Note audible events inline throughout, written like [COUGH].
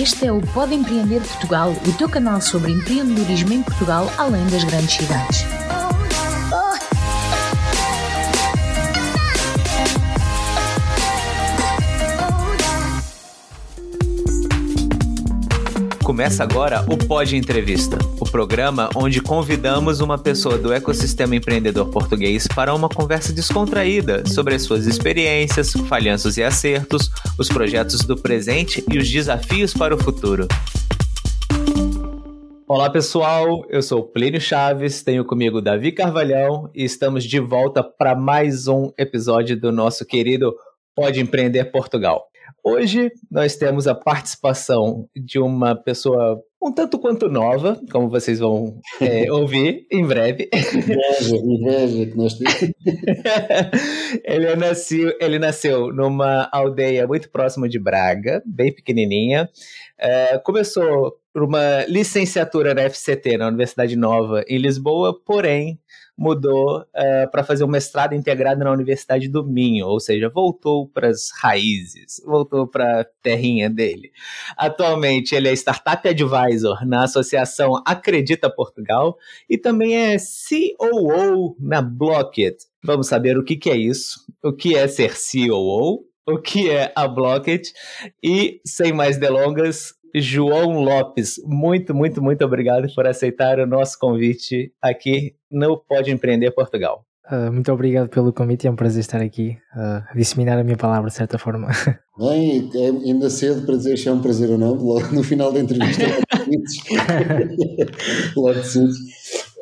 Este é o Pode Empreender Portugal, o teu canal sobre empreendedorismo em Portugal, além das grandes cidades. Começa agora o Pod Entrevista, o programa onde convidamos uma pessoa do ecossistema empreendedor português para uma conversa descontraída sobre as suas experiências, falhanços e acertos, os projetos do presente e os desafios para o futuro. Olá pessoal, eu sou Plínio Chaves, tenho comigo Davi Carvalhão e estamos de volta para mais um episódio do nosso querido Pode Empreender Portugal. Hoje nós temos a participação de uma pessoa um tanto quanto nova, como vocês vão é, [LAUGHS] ouvir em breve. Inveja, inveja que nós temos. [LAUGHS] ele, nasceu, ele nasceu numa aldeia muito próxima de Braga, bem pequenininha. É, começou por uma licenciatura na FCT, na Universidade Nova, em Lisboa, porém mudou uh, para fazer um mestrado integrado na Universidade do Minho, ou seja, voltou para as raízes, voltou para a terrinha dele. Atualmente ele é Startup Advisor na Associação Acredita Portugal e também é COO na Blocket. Vamos saber o que, que é isso, o que é ser COO, o que é a Blocket e, sem mais delongas, João Lopes, muito, muito, muito obrigado por aceitar o nosso convite aqui no Pode Empreender Portugal. Uh, muito obrigado pelo convite, é um prazer estar aqui uh, a disseminar a minha palavra de certa forma. [LAUGHS] Bem, é ainda cedo para dizer se é um prazer ou não, logo no final da entrevista, [LAUGHS] [LAUGHS] logo decides.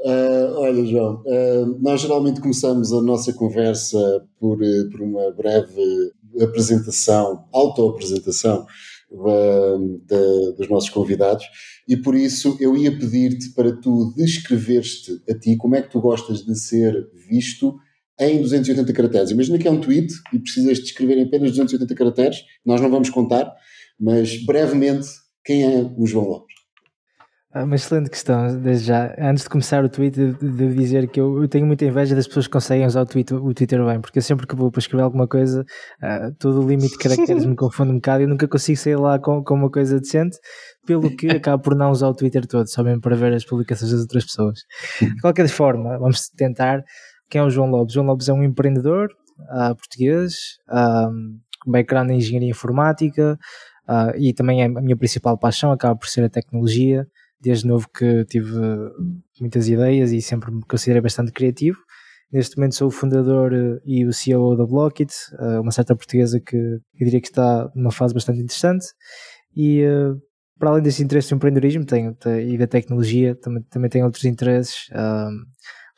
Uh, olha, João, uh, nós geralmente começamos a nossa conversa por, por uma breve apresentação, auto-apresentação dos nossos convidados e por isso eu ia pedir-te para tu descreveres-te a ti como é que tu gostas de ser visto em 280 caracteres. Imagina que é um tweet e precisas de escrever em apenas 280 caracteres, nós não vamos contar, mas brevemente, quem é o João Lopes? Ah, uma excelente questão, desde já. Antes de começar o tweet, devo dizer que eu, eu, tenho muita inveja das pessoas que conseguem usar o, tweet, o Twitter bem, porque eu sempre que vou para escrever alguma coisa, uh, todo o limite de caracteres me [LAUGHS] confunde um bocado e eu nunca consigo sair lá com, com uma coisa decente, pelo que acabo por não usar o Twitter todo, só mesmo para ver as publicações das outras pessoas. De qualquer forma, vamos tentar. Quem é o João Lopes? João Lopes é um empreendedor uh, português, com background em engenharia informática, Uh, e também é a minha principal paixão acaba por ser a tecnologia desde novo que tive muitas ideias e sempre me considerei bastante criativo. Neste momento sou o fundador eh, e o CEO da Blockit, eh, uma certa portuguesa que eu diria que está numa fase bastante interessante. E eh, para além desse interesse no empreendedorismo tenho, e da tecnologia, também, também tenho outros interesses.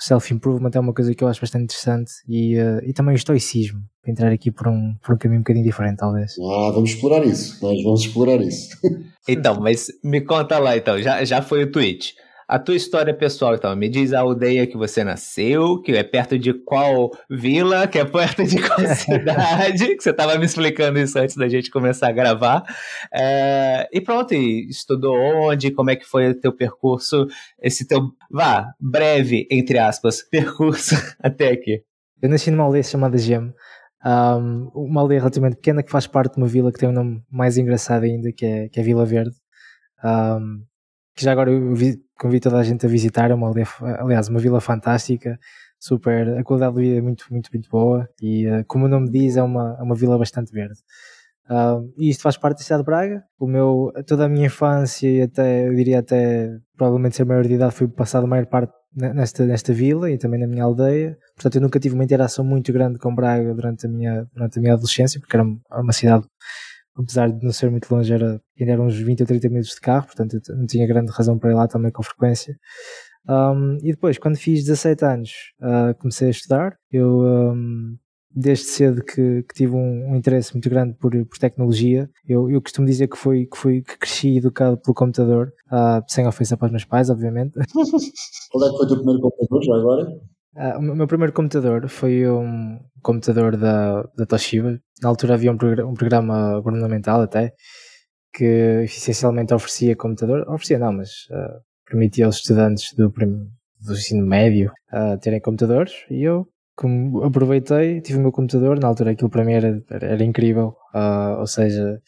Self-improvement é uma coisa que eu acho bastante interessante e, e também o estoicismo, para entrar aqui por um, por um caminho um bocadinho diferente, talvez. Ah, vamos explorar isso, nós vamos explorar isso. [LAUGHS] Então, mas me conta lá, então, já, já foi o tweet. A tua história pessoal, então, me diz a aldeia que você nasceu, que é perto de qual vila, que é perto de qual [LAUGHS] cidade, que você estava me explicando isso antes da gente começar a gravar. É, e pronto, e estudou onde, como é que foi o teu percurso, esse teu, vá, breve, entre aspas, percurso [LAUGHS] até aqui. Eu nasci numa aldeia chamada Gem, um, uma aldeia relativamente pequena que faz parte de uma vila que tem um nome mais engraçado ainda, que é, que é Vila Verde. Um, que já agora eu vi, convido toda a gente a visitar, é uma aldeia, aliás, uma vila fantástica, super, a qualidade de vida é muito, muito, muito boa e, uh, como o nome diz, é uma, é uma vila bastante verde. Uh, e isto faz parte da cidade de Braga. O meu, toda a minha infância e até, eu diria até, provavelmente ser maior de idade, foi passado a maior parte nesta, nesta vila e também na minha aldeia. Portanto, eu nunca tive uma interação muito grande com Braga durante a minha, durante a minha adolescência, porque era uma cidade, apesar de não ser muito longe, era, ainda eram uns 20 ou 30 minutos de carro, portanto, eu não tinha grande razão para ir lá também com frequência. Um, e depois, quando fiz 17 anos, uh, comecei a estudar. Eu um, desde cedo que, que tive um, um, interesse muito grande por, por tecnologia. Eu, eu costumo dizer que foi que, fui, que cresci educado pelo computador, uh, sem ofensa para os meus pais, obviamente. [LAUGHS] Qual é que foi o teu primeiro computador já agora? Uh, o meu primeiro computador foi um computador da, da Toshiba. Na altura havia um, programa, um programa governamental até que essencialmente oferecia computador. Oferecia não, mas uh, permitia aos estudantes do, do ensino médio uh, terem computadores e eu como aproveitei, tive o meu computador, na altura aquilo para mim era, era incrível, ou seja,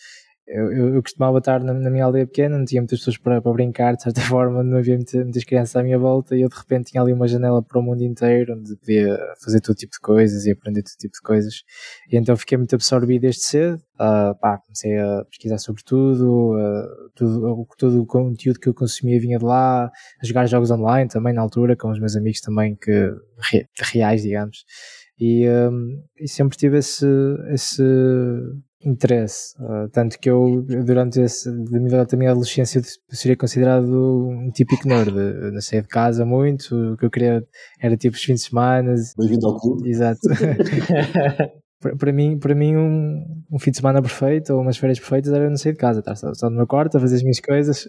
eu, eu, eu costumava estar na, na, minha aldeia pequena, não tinha muitas pessoas para, para brincar, de certa [LAUGHS] forma, não havia muitas, crianças à minha volta e eu de repente tinha ali uma janela para o mundo inteiro onde podia fazer todo tipo de coisas e aprender todo tipo de coisas. E então fiquei muito absorvido desde cedo. Uh, pá, comecei a pesquisar sobre tudo, uh, tudo, todo o conteúdo que eu consumia vinha de lá, a jogar jogos online também na altura, com os meus amigos também que reais, digamos. E, um, e sempre tive esse, esse interesse. Uh, tanto que eu, durante esse, durante a minha adolescência, seria considerado um típico nerd. Eu não saía de casa muito, o que eu queria era tipo os fins de semana. Bem-vindo ao clube. Exato. [LAUGHS] para, mim, para mim um, um fim de semana perfeito ou umas férias perfeitas era não sair de casa, estar só, só no meu quarto a fazer as minhas coisas.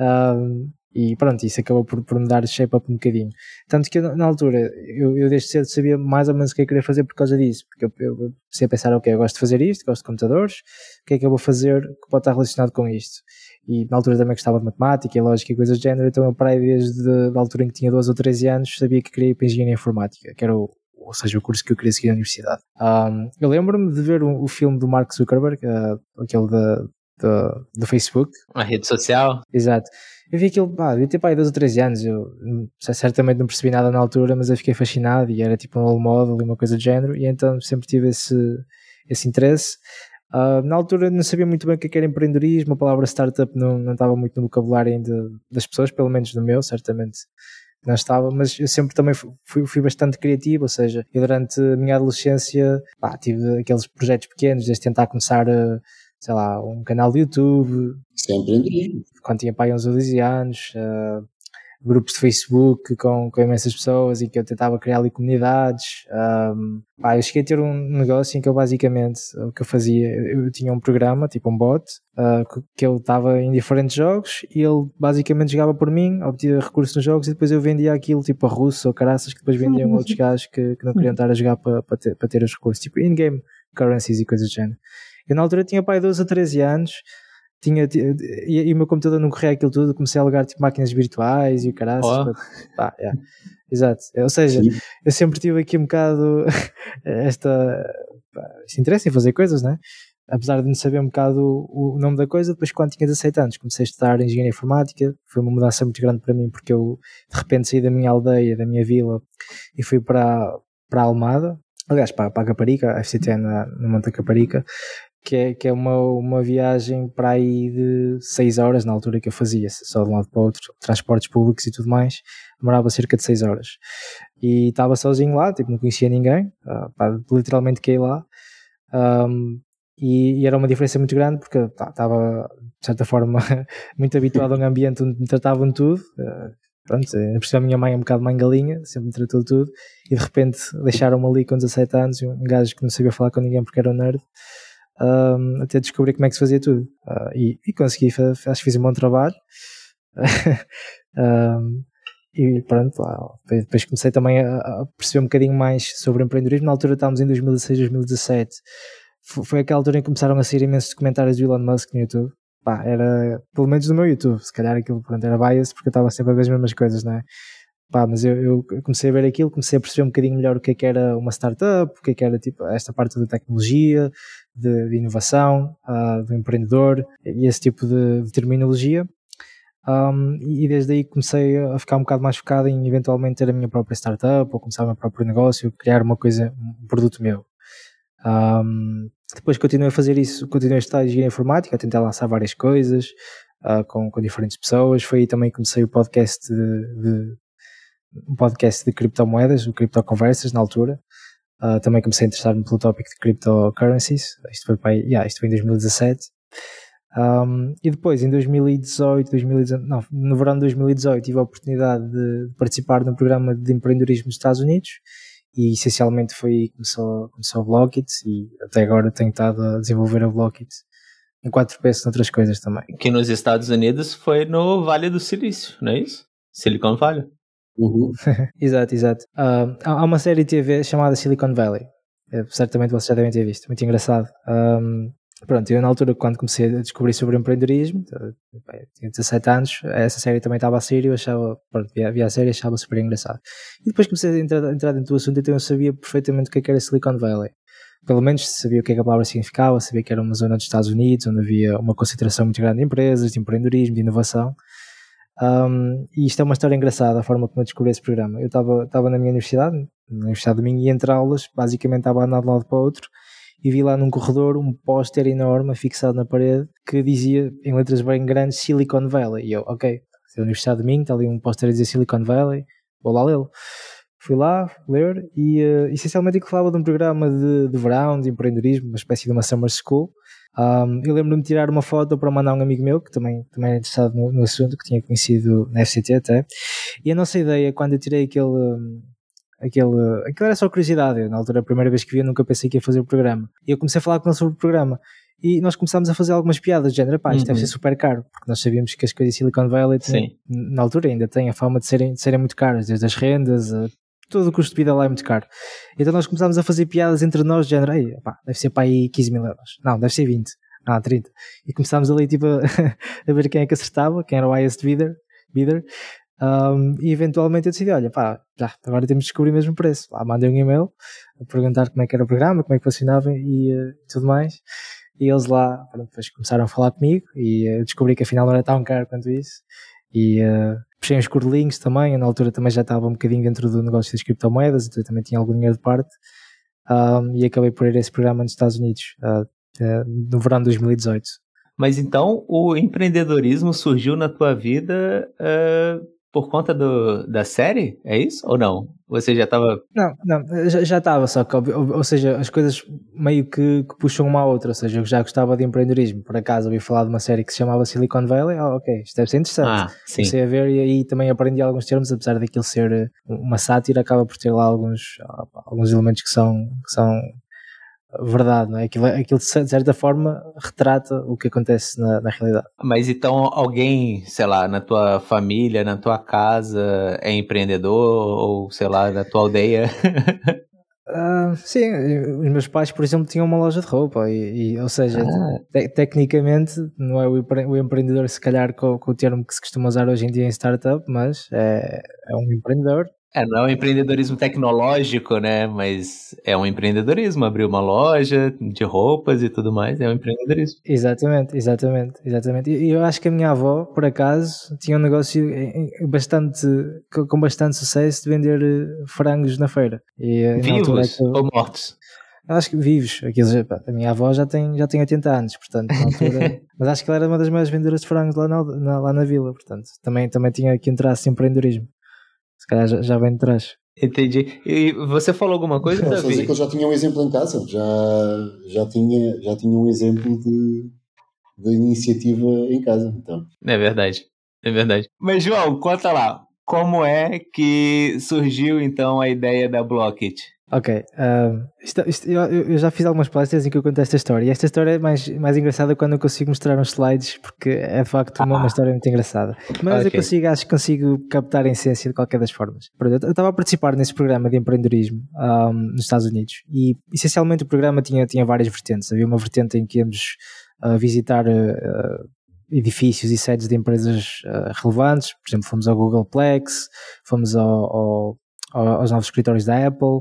um, [LAUGHS] E pronto, isso acabou por, por me dar shape up um bocadinho. Tanto que na altura, eu, eu desde cedo sabia mais ou menos o que eu queria fazer por causa disso. Porque eu, eu comecei a pensar, ok, eu gosto de fazer isto, gosto de computadores, o que é que eu vou fazer que pode estar relacionado com isto? E na altura também gostava de matemática e lógica e coisas do género, então eu parei desde a altura em que tinha 12 ou 13 anos, sabia que queria ir para Engenharia Informática, que era o, ou seja, o curso que eu queria seguir na universidade. Um, eu lembro-me de ver o, filme do Mark Zuckerberg, uh, aquele da, da, do Facebook. A rede social? Exato. Eu vi aquilo, pá, devia ter pá, 12 ou 13 anos, eu certamente não percebi nada na altura, mas eu fiquei fascinado e era tipo um role model e uma coisa do género, e então sempre tive esse, esse interesse. Uh, na altura não sabia muito bem o que é era empreendedorismo, a palavra startup não, não estava muito no vocabulário ainda das pessoas, pelo menos no meu, certamente não estava, mas eu sempre também fui, fui bastante criativo, ou seja, eu durante a minha adolescência pá, tive aqueles projetos pequenos, desde tentar começar a sei lá, um canal de YouTube. Empreendedorismo. Quando tinha pai uns 12 anos, uh, grupos de Facebook com, com imensas pessoas e que eu tentava criar ali comunidades. Um, pá, eu cheguei a ter um negócio em que eu basicamente, o que eu fazia, eu tinha um programa, tipo um bot, uh, que ele estava em diferentes jogos e ele basicamente jogava por mim, obtinha recursos nos jogos e depois eu vendia aquilo tipo a russo ou caraças que depois vendiam outros [LAUGHS] gajos que, que não queriam [LAUGHS] estar a jogar para, ter, para ter os recursos, tipo in-game currencies e coisas do género. Eu na altura tinha pai 12 a 13 anos, tinha, e, e, o meu computador não corria aquilo tudo, comecei a alugar tipo máquinas virtuais e o caralho. Oh. Pá, yeah. Exato. Ou seja, Sim. eu sempre tive aqui um bocado [LAUGHS] esta, pá, este interesse em fazer coisas, né? Apesar de não saber um bocado o, o nome da coisa, depois quando tinha 17 anos comecei a estudar engenharia informática, foi uma mudança muito grande para mim porque eu de repente saí da minha aldeia, da minha vila e fui para, para a Almada, aliás para, para a Caparica, a FCT na, no Monte da Caparica, que é, que é uma, uma viagem para aí de 6 horas na altura que eu fazia, só de um lado para o outro, transportes públicos e tudo mais, demorava cerca de 6 horas. E estava sozinho lá, tipo, não conhecia ninguém, uh, pá, literalmente caí lá. Um, e, e, era uma diferença muito grande porque estava, de certa forma, [LAUGHS] muito habituado a um ambiente onde me tratavam tudo. Uh, pronto, por a minha mãe é um bocado mãe galinha, sempre me tratou tudo, e de repente deixaram-me ali com 17 anos, um gajo que não sabia falar com ninguém porque era um nerd um, até descobrir como é que se fazia tudo. Uh, e, e, consegui, acho que fiz um bom trabalho. [LAUGHS] um, e pronto, lá, depois comecei também a, a, perceber um bocadinho mais sobre empreendedorismo. Na altura estávamos em 2016, 2017. Foi, foi aquela altura em que começaram a sair imensos documentários do Elon Musk no YouTube. Pá, era, pelo menos no meu YouTube, se calhar aquilo pronto, era bias, porque eu estava sempre a ver as mesmas coisas, não é? Pá, mas eu, eu, comecei a ver aquilo, comecei a perceber um bocadinho melhor o que é que era uma startup, o que é que era tipo, esta parte da tecnologia, de, de inovação, uh, do empreendedor e esse tipo de, de terminologia. Um, e desde aí comecei a ficar um bocado mais focado em eventualmente ter a minha própria startup ou começar o meu próprio negócio, criar uma coisa, um produto meu. Um, depois continuei a fazer isso, continuei a estudar engenharia informática, a tentar lançar várias coisas uh, com, com diferentes pessoas. Foi aí também que comecei o podcast de, de um podcast de criptomoedas, o Criptoconversas, na altura. Uh, também comecei a interessar-me pelo tópico de cryptocurrencies. Isto foi, para, yeah, isto foi em 2017. Um, e depois, em 2018, 2019, não, no verão de 2018, tive a oportunidade de participar num programa de empreendedorismo nos Estados Unidos e essencialmente foi começou, começou a Blockit e até agora tenho estado a desenvolver a Blockit em quatro peças outras coisas também. Que nos Estados Unidos foi no Vale do Silício, não é isso? Silicon Valley. Uhum. [LAUGHS] exato, exato. Uh, há uma série de TV chamada Silicon Valley. É, certamente vocês já devem ter visto. Muito engraçado. Um, Pronto, eu na altura, quando comecei a descobrir sobre empreendedorismo, tinha 17 anos, essa série também estava a sair e eu achava, pronto, via, via a série achava super engraçado. E depois comecei a entrar, entrar dentro do assunto, então eu sabia perfeitamente o que, é que era Silicon Valley. Pelo menos sabia o que, é que a palavra significava, sabia que era uma zona dos Estados Unidos, onde havia uma concentração muito grande de empresas, de empreendedorismo, de inovação. Um, e isto é uma história engraçada, a forma como eu descobri esse programa. Eu estava na minha universidade, na Universidade de Minho, e entre aulas, basicamente estava a andar de lado para outro, e vi lá num corredor um póster enorme fixado na parede que dizia, em letras bem grandes, Silicon Valley. E eu, ok, é a Universidade de Minho, está ali um póster a dizer Silicon Valley, vou lá lê-lo. Fui lá ler e uh, essencialmente que falava de um programa de, de verão, de empreendedorismo, uma espécie de uma summer school, um, eu lembro-me de tirar uma foto para mandar a um amigo meu que também, também era interessado no, no, assunto, que tinha conhecido na FCT até. E a nossa ideia, quando eu tirei aquele. aquele aquilo era só curiosidade. Eu, na altura, a primeira vez que vi, eu nunca pensei que ia fazer o programa. E eu comecei a falar com ele sobre o programa. E nós começámos a fazer algumas piadas, de género, pá, isto uhum. deve ser super caro, porque nós sabíamos que as coisas de Silicon Valley, tinham, na altura, ainda têm a fama de serem, de serem muito caras, desde as rendas, a todo o custo de vida lá é muito caro. Então nós começámos a fazer piadas entre nós, de género, pá, deve ser para aí 15 mil euros. Não, deve ser 20. Ah, 30. E começámos ali tipo a, [LAUGHS] a ver quem é que acertava, quem era o highest bidder. bidder. Um, e eventualmente eu decidi, olha pá, já, agora temos de descobrir mesmo o preço. Lá mandei um e-mail a perguntar como é que era o programa, como é que funcionava e uh, tudo mais. E eles lá depois começaram a falar comigo e uh, descobri que afinal não era tão caro quanto isso. E uh, puxei uns cordelinhos também, na altura também já estava um bocadinho dentro do negócio das criptomoedas, então também tinha algum dinheiro de parte. Um, e acabei por ir a esse programa nos Estados Unidos, uh, uh, no verão de 2018. Mas então o empreendedorismo surgiu na tua vida uh, por conta do, da série? É isso? Ou não? Você já estava. Não, não, já estava, só que, ou, ou, seja, as coisas meio que, que, puxam uma à outra. Ou seja, eu já gostava de empreendedorismo. Por acaso ouvi falar de uma série que se chamava Silicon Valley. Oh, ok, isto deve ser interessante. Ah, sim. Comecei a ver e aí também aprendi alguns termos, apesar daquilo ser eh, uma sátira, acaba por ter lá alguns, alguns elementos que são, que são verdade, não é? Aquilo, aquilo de certa forma retrata o que acontece na, na, realidade. Mas então alguém, sei lá, na tua família, na tua casa é empreendedor ou sei lá, na tua aldeia? uh, [LAUGHS] sim, os meus pais, por exemplo, tinham uma loja de roupa e, e ou seja, ah. te, tecnicamente não é o, o empreendedor se calhar com, com, o termo que se costuma usar hoje em dia em startup, mas é, é um empreendedor é, não é um empreendedorismo tecnológico, né? Mas é um empreendedorismo, abrir uma loja de roupas e tudo mais, é um empreendedorismo. Exatamente, exatamente, exatamente. E eu acho que a minha avó, por acaso, tinha um negócio bastante, com bastante sucesso de vender eh, frangos na feira. E, eh, Vivos eu, ou mortos? Acho que vivos. Aqueles, a minha avó já tem, já tem 80 anos, portanto, altura. [LAUGHS] mas acho que ela era uma das maiores vendedoras de frangos lá na, na, lá na vila, portanto, também, também tinha que entrar assim empreendedorismo. Se calhar já, já vem de trás. Entendi. E você falou alguma coisa, Não, Davi? dizer que eu já tinha um exemplo em casa. Já, já, tinha, já tinha um exemplo de, de iniciativa em casa. Então. É verdade. É verdade. Mas, João, conta lá. Como é que surgiu, então, a ideia da Blockit? Ok, uh, isto, isto, eu, eu, já fiz algumas palestras em que eu conto esta história e esta história é mais, mais engraçada quando eu consigo mostrar uns slides porque é de facto uma, ah. uma história muito engraçada. Mas okay. eu consigo, acho que consigo captar a essência de qualquer das formas. eu estava a participar nesse programa de empreendedorismo um, nos Estados Unidos e essencialmente o programa tinha, tinha várias vertentes. Havia uma vertente em que íamos uh, visitar uh, edifícios e sedes de empresas relevantes, por exemplo, fomos ao Googleplex, fomos ao, ao aos novos escritórios da Apple,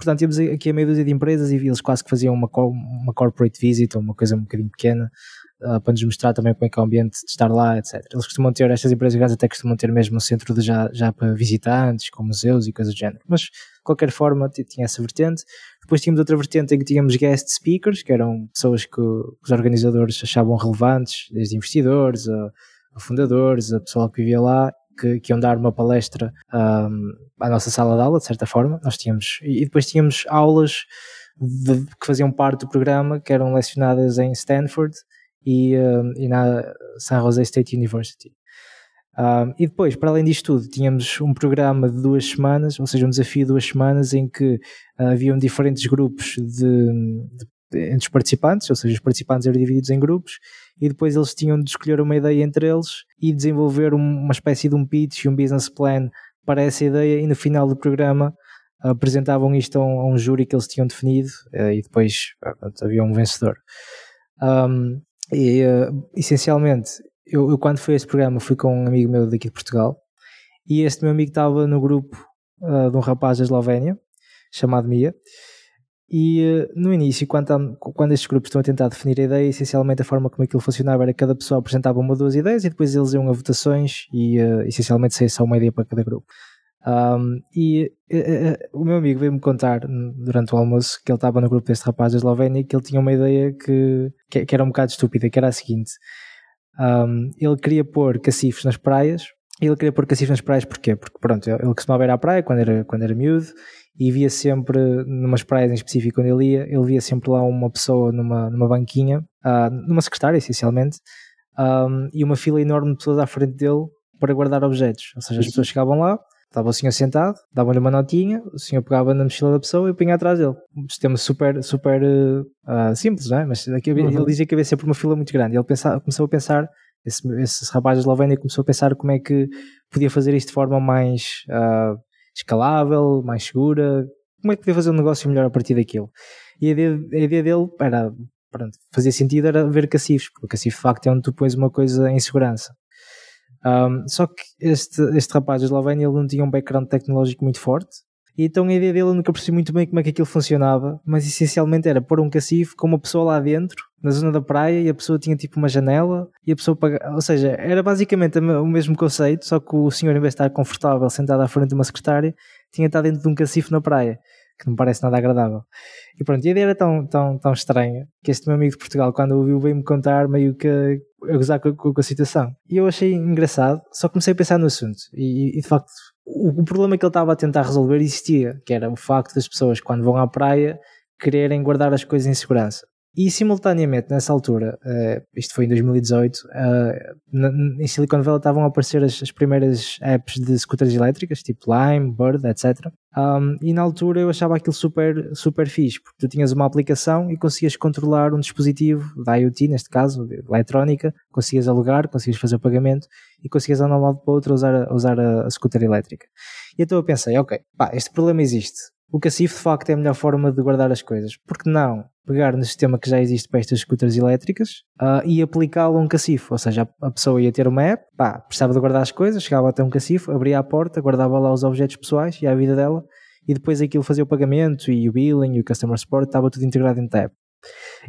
Portanto, íamos aqui a meia dúzia de empresas e eles quase que faziam uma, uma corporate visit, ou uma coisa um bocadinho pequena, uh, para nos mostrar também como é que é o ambiente de estar lá, etc. Eles costumam ter, estas empresas grandes até costumam ter mesmo um centro de já, já para visitantes, com museus e coisas do género. Mas, de qualquer forma, tinha essa vertente. Depois tínhamos outra vertente em que tínhamos guest speakers, que eram pessoas que os organizadores achavam relevantes, desde investidores a, a fundadores, a pessoal que vivia lá, que, que iam dar uma palestra um, à nossa sala de aula, de certa forma. Nós tínhamos, e depois tínhamos aulas de, que faziam parte do programa, que eram lecionadas em Stanford e, um, e na San Jose State University. Um, e depois, para além disto tudo, tínhamos um programa de duas semanas, ou seja, um desafio de duas semanas em que uh, haviam diferentes grupos de, de, entre os participantes, ou seja, os participantes eram divididos em grupos e depois eles tinham de escolher uma ideia entre eles e desenvolver uma espécie de um pitch e um business plan para essa ideia e no final do programa apresentavam isto a um, a um júri que eles tinham definido eh, e depois pronto, havia um vencedor. Um, e, essencialmente, eu, eu, quando fui a este programa fui com um amigo meu daqui de Portugal e este meu amigo estava no grupo uh, de um rapaz da Eslovénia chamado Mia e uh, no início, quando, quando estes grupos estão a tentar definir a ideia, essencialmente a forma como aquilo funcionava era que cada pessoa apresentava uma ou duas ideias e depois eles iam a votações e uh, essencialmente saía só uma ideia para cada grupo. Um, e uh, o meu amigo veio-me contar durante o almoço que ele estava no grupo deste rapaz da Eslovénia que ele tinha uma ideia que, que, que era um bocado estúpida, que era a seguinte: um, ele queria pôr cacifes nas praias. E ele queria pôr cacifes nas praias porquê? Porque pronto, ele costumava ir à praia quando era, quando era miúdo e via sempre, numas praias em específico onde ele ia, ele via sempre lá uma pessoa numa, numa banquinha, uh, numa secretária essencialmente, um, e uma fila enorme de pessoas à frente dele para guardar objetos. Ou seja, as pessoas chegavam lá, Estava o senhor sentado, dava-lhe uma notinha, o senhor pegava na mochila da pessoa e punha atrás dele. Um sistema super, super uh, simples, não é? Mas aqui, uhum. ele dizia que havia sempre uma fila muito grande. Ele pensava, começou a pensar, esse, esse rapaz da Eslovénia começou a pensar como é que podia fazer isto de forma mais uh, escalável, mais segura, como é que podia fazer um negócio melhor a partir daquilo. E a ideia, a ideia dele era, pronto, fazia sentido era ver cacifes, porque o de facto é onde tu pões uma coisa em segurança. Um, só que este, este rapaz da Eslovénia ele não tinha um background tecnológico muito forte, e então a ideia dele eu nunca percebi muito bem como é que aquilo funcionava, mas essencialmente era pôr um cacifo com uma pessoa lá dentro, na zona da praia, e a pessoa tinha tipo uma janela, e a pessoa pagava, ou seja, era basicamente o mesmo conceito, só que o senhor, em vez de estar confortável sentado à frente de uma secretária, tinha estado dentro de um cacifo na praia que não parece nada agradável. E pronto, a ideia era tão, tão, tão estranha que este meu amigo de Portugal, quando ouviu, veio-me contar meio que a gozar com, com, com, a situação. E eu achei engraçado, só comecei a pensar no assunto. E, e de facto, o, o, problema que ele estava a tentar resolver existia, que era o facto das pessoas, quando vão à praia, quererem guardar as coisas em segurança. E simultaneamente, nessa altura, uh, isto foi em 2018, uh, eh, na, em Silicon Valley estavam a aparecer as, as, primeiras apps de scooters elétricas, tipo Lime, Bird, etc. Um, e na altura eu achava aquilo super, super fixe, porque tu tinhas uma aplicação e conseguias controlar um dispositivo da IoT, neste caso, eletrónica, conseguias alugar, conseguias fazer o pagamento e conseguias andar de um lado para o outro usar, a, usar a, a scooter elétrica. E então eu pensei, ok, pá, este problema existe. O cacifo de facto é a melhor forma de guardar as coisas. Porque não pegar no sistema que já existe para estas scooters elétricas uh, e aplicá-lo a um cacifo. Ou seja, a pessoa ia ter uma app, pá, precisava de guardar as coisas, chegava até um cacifo, abria a porta, guardava lá os objetos pessoais e a vida dela, e depois aquilo fazia o pagamento e o billing e o customer support, estava tudo integrado da app.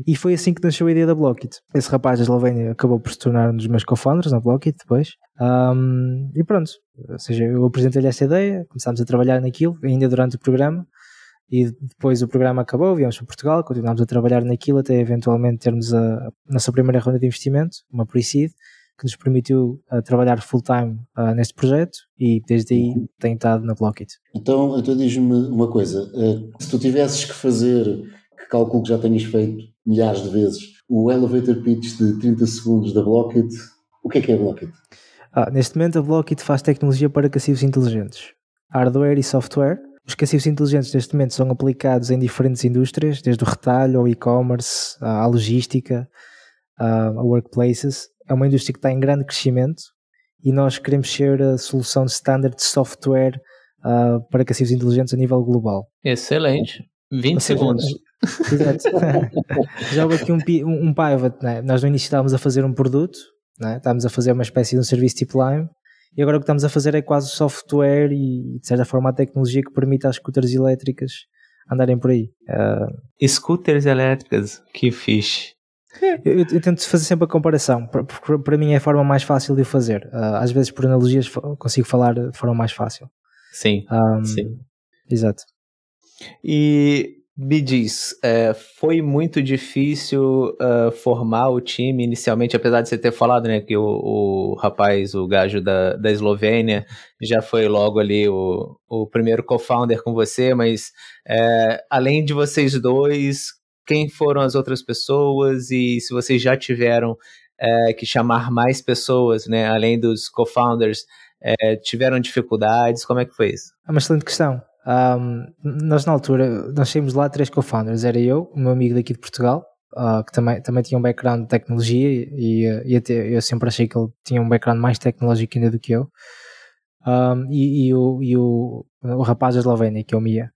E foi assim que nasceu a ideia da Blockit. Esse rapaz da Eslovénia acabou por se tornar um dos meus co-founders na Blockit depois. Um, e pronto, ou seja, eu apresentei-lhe esta ideia, começámos a trabalhar naquilo, ainda durante o programa e depois o programa acabou, viemos para Portugal, continuámos a trabalhar naquilo até eventualmente termos a, a nossa primeira ronda de investimento, uma pre-seed, que nos permitiu uh, trabalhar full-time uh, neste projeto e desde aí uhum. tenho estado na Blockit. Então, então diz-me uma coisa, uh, se tu tivesses que fazer, que calculo que já tenhas feito milhares de vezes, o elevator pitch de 30 segundos da Blockit, o que é que é a Blockit? Ah, neste momento a Blockit faz tecnologia para cacifos inteligentes, hardware e software, os cacifos inteligentes neste momento são aplicados em diferentes indústrias, desde o retalho ao e-commerce, à logística, a workplaces. É uma indústria que está em grande crescimento e nós queremos ser a solução de standard de software uh, para cacifos inteligentes a nível global. Excelente. 20 seja, segundos. [LAUGHS] Exato. [LAUGHS] Já houve aqui um, um, um pivot, né? nós no início estávamos a fazer um produto, né? estávamos a fazer uma espécie de um serviço tipo Lime, e agora o que estamos a fazer é quase software e, de certa forma, a tecnologia que permite às scooters elétricas andarem por aí. Uh... Scooters elétricas, que fixe. Eu, eu, eu, tento fazer sempre a comparação, porque para mim é a forma mais fácil de o fazer. Uh, às vezes, por analogias, consigo falar de forma mais fácil. Sim, um, sim. Exato. E me diz, é, foi muito difícil uh, formar o time inicialmente, apesar de você ter falado, né, que o, o rapaz, o gajo da, da Eslovênia, já foi logo ali o, o primeiro co-founder com você, mas é, além de vocês dois, quem foram as outras pessoas e se vocês já tiveram é, que chamar mais pessoas, né, além dos co-founders, é, tiveram dificuldades, como é que foi isso? É uma excelente questão. Um, nós na altura, nós saímos lá três co-founders, era eu, o meu amigo daqui de Portugal, uh, que também, também tinha um background de tecnologia e, e até eu sempre achei que ele tinha um background mais tecnológico ainda do que eu. Um, e, e, o, e o, o rapaz da Eslovénia, que é o Mia.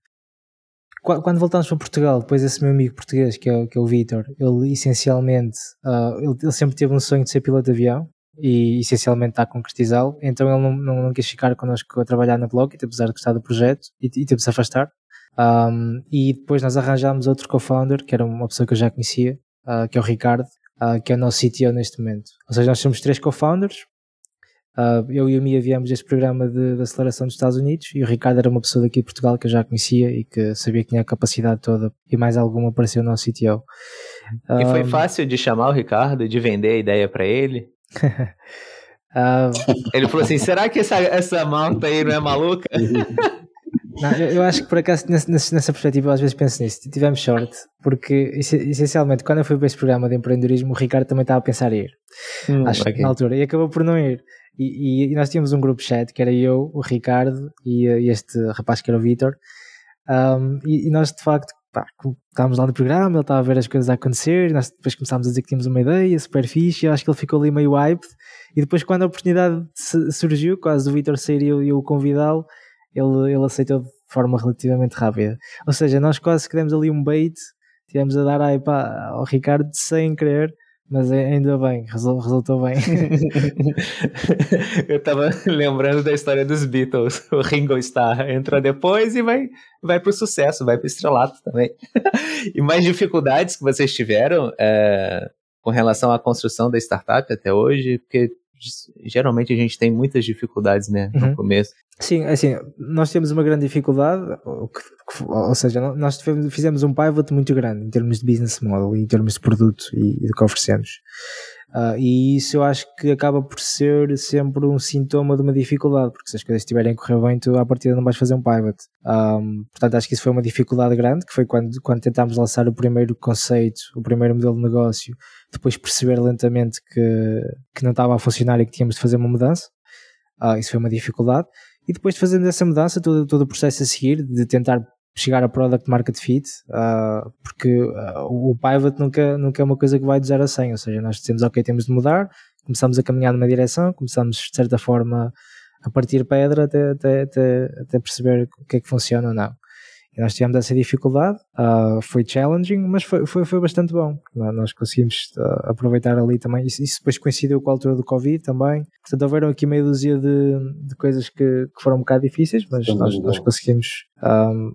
quando voltámos para Portugal, depois esse meu amigo português, que é, que é o Vitor, ele essencialmente, uh, ele, ele, sempre teve um sonho de ser piloto de avião e essencialmente está a concretizá-lo, então ele não, não, não, quis ficar connosco a trabalhar na blog, apesar de gostar do projeto, e, e teve-se afastar. Um, e depois nós arranjámos outro co-founder, que era uma pessoa que eu já conhecia, uh, que é o Ricardo, uh, que é o nosso CTO neste momento. Ou seja, nós somos três co-founders, Uh, eu e a Mia viemos deste programa de, de, aceleração dos Estados Unidos e o Ricardo era uma pessoa daqui de Portugal que eu já conhecia e que sabia que tinha a capacidade toda e mais alguma para ser o nosso CTO. E foi fácil de chamar o Ricardo, de vender a ideia para ele? Uh, [LAUGHS] ele falou assim: será que essa, essa malta aí não é maluca? [LAUGHS] Não, eu, eu, acho que por acaso nessa, nessa perspectiva eu às vezes penso nisso, tivemos sorte, porque essencialmente quando eu fui para este programa de empreendedorismo o Ricardo também estava a pensar em ir, hum, acho okay. na altura, e acabou por não ir. E, e, nós tínhamos um grupo chat que era eu, o Ricardo e, e este rapaz que era o Vitor. Um, e, nós de facto pá, estávamos lá no programa, ele estava a ver as coisas a acontecer, e nós depois começámos a dizer que tínhamos uma ideia super fixe, eu acho que ele ficou ali meio hyped. E depois, quando a oportunidade surgiu, quase do Vitor sair e eu, eu o convidá-lo, ele, ele aceitou de forma relativamente rápida. Ou seja, nós quase que demos ali um bait, tivemos a dar hype ao Ricardo sem querer mas é, ainda bem, resultou bem. [LAUGHS] Eu estava lembrando da história dos Beatles. O Ringo Starr entra depois e vai, vai para o sucesso, vai para o estrelato também. [LAUGHS] E mais dificuldades que vocês tiveram é, com relação à construção da startup até hoje? Porque geralmente a gente tem muitas dificuldades né, no uhum. começo. Sim, assim, nós temos uma grande dificuldade, ou, ou, seja, nós fizemos um pivot muito grande em termos de business model, em termos de produto e, e do que oferecemos. Uh, e isso eu acho que acaba por ser sempre um sintoma de uma dificuldade, porque se as coisas estiverem a correr bem, tu à partida não vais fazer um pivot. Um, portanto, acho que isso foi uma dificuldade grande, que foi quando, quando tentámos lançar o primeiro conceito, o primeiro modelo de negócio, depois perceber lentamente que, que não estava a funcionar e que tínhamos de fazer uma mudança. Uh, isso foi uma dificuldade. E depois de fazermos essa mudança, todo, todo o processo a seguir, de tentar chegar a product market fit, uh, porque uh, o pivot nunca, nunca é uma coisa que vai de 0 a 100, ou seja, nós dizemos, ok, temos de mudar, começamos a caminhar numa direção, começamos de certa forma a partir pedra até, até, até, até perceber o que é que funciona ou não. E nós tivemos essa dificuldade, uh, foi challenging, mas foi, foi, foi bastante bom. Nós conseguimos uh, aproveitar ali também. Isso, isso, depois coincidiu com a altura do Covid também. Portanto, houveram aqui meia dúzia de, de coisas que, que, foram um bocado difíceis, mas nós, nós, conseguimos um,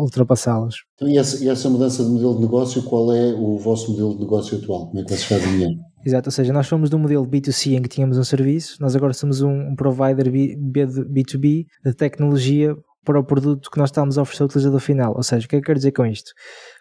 ultrapassá-las. Então, e, essa, e essa mudança de modelo de negócio, qual é o vosso modelo de negócio atual? Como é que vocês fazem dinheiro? Exato, ou seja, nós fomos do modelo B2C em que tínhamos um serviço, nós agora somos um, um provider B, B, B2B de tecnologia para o produto que nós estamos a oferecer ao utilizador final. Ou seja, o que é que quero dizer com isto?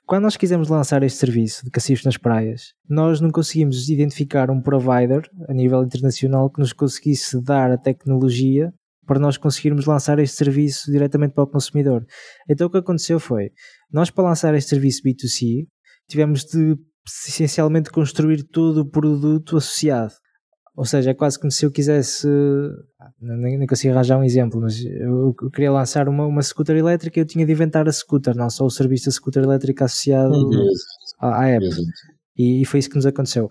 Quando nós quisermos lançar este serviço de cacifes nas praias, nós não conseguimos identificar um provider a nível internacional que nos conseguisse dar a tecnologia para nós conseguirmos lançar este serviço diretamente para o consumidor. Então o que aconteceu foi, nós para lançar este serviço B2C, tivemos de essencialmente construir todo o produto associado. Ou seja, é quase como se eu quisesse. Nem, nem consigo arranjar um exemplo, mas eu, eu queria lançar uma, uma scooter elétrica e eu tinha de inventar a scooter, não só o serviço da scooter elétrica associado uhum. à, à app. E, e, foi isso que nos aconteceu.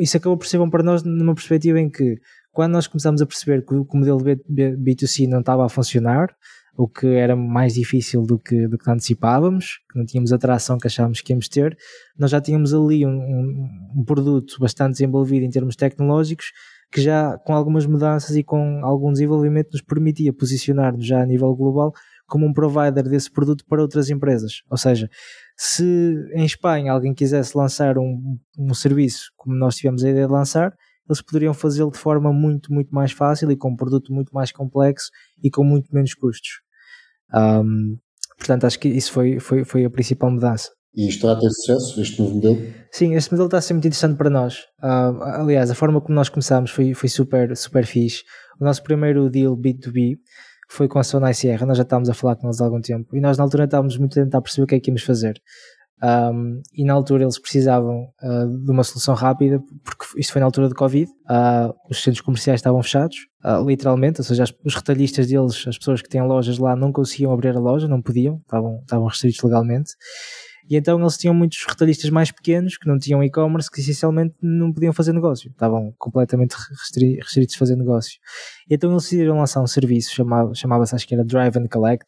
Isso acabou por ser bom para nós numa perspectiva em que, quando nós começamos a perceber que o, modelo B, B, B2C não estava a funcionar, o que era mais difícil do que, do que antecipávamos, que não tínhamos a atração que achávamos que íamos ter, nós já tínhamos ali um, um, um, produto bastante desenvolvido em termos tecnológicos, que já com algumas mudanças e com algum desenvolvimento nos permitia posicionar-nos já a nível global como um provider desse produto para outras empresas. Ou seja, se em Espanha alguém quisesse lançar um, um serviço como nós tivemos a ideia de lançar, eles poderiam fazê-lo de forma muito, muito mais fácil e com um produto muito mais complexo e com muito menos custos. Um, portanto, acho que isso foi, foi, foi a principal mudança. E está a ter sucesso, este novo modelo? Sim, este modelo está a ser muito interessante para nós. Uh, aliás, a forma como nós começámos foi, foi super, super fixe. O nosso primeiro deal B2B foi com a Sona Sierra, nós já estávamos a falar com eles há algum tempo e nós na altura estávamos muito a tentar perceber o que é que íamos fazer. Um, e na altura eles precisavam uh, de uma solução rápida, porque isto foi na altura de Covid, uh, os centros comerciais estavam fechados, uh, literalmente, ou seja, as, os retalhistas deles, as pessoas que têm lojas lá, não conseguiam abrir a loja, não podiam, estavam, estavam restritos legalmente. E então eles tinham muitos retalhistas mais pequenos que não tinham e-commerce que essencialmente não podiam fazer negócio, estavam completamente restritos a fazer negócio. E então eles decidiram lançar um serviço chamava-se acho que era Drive and Collect,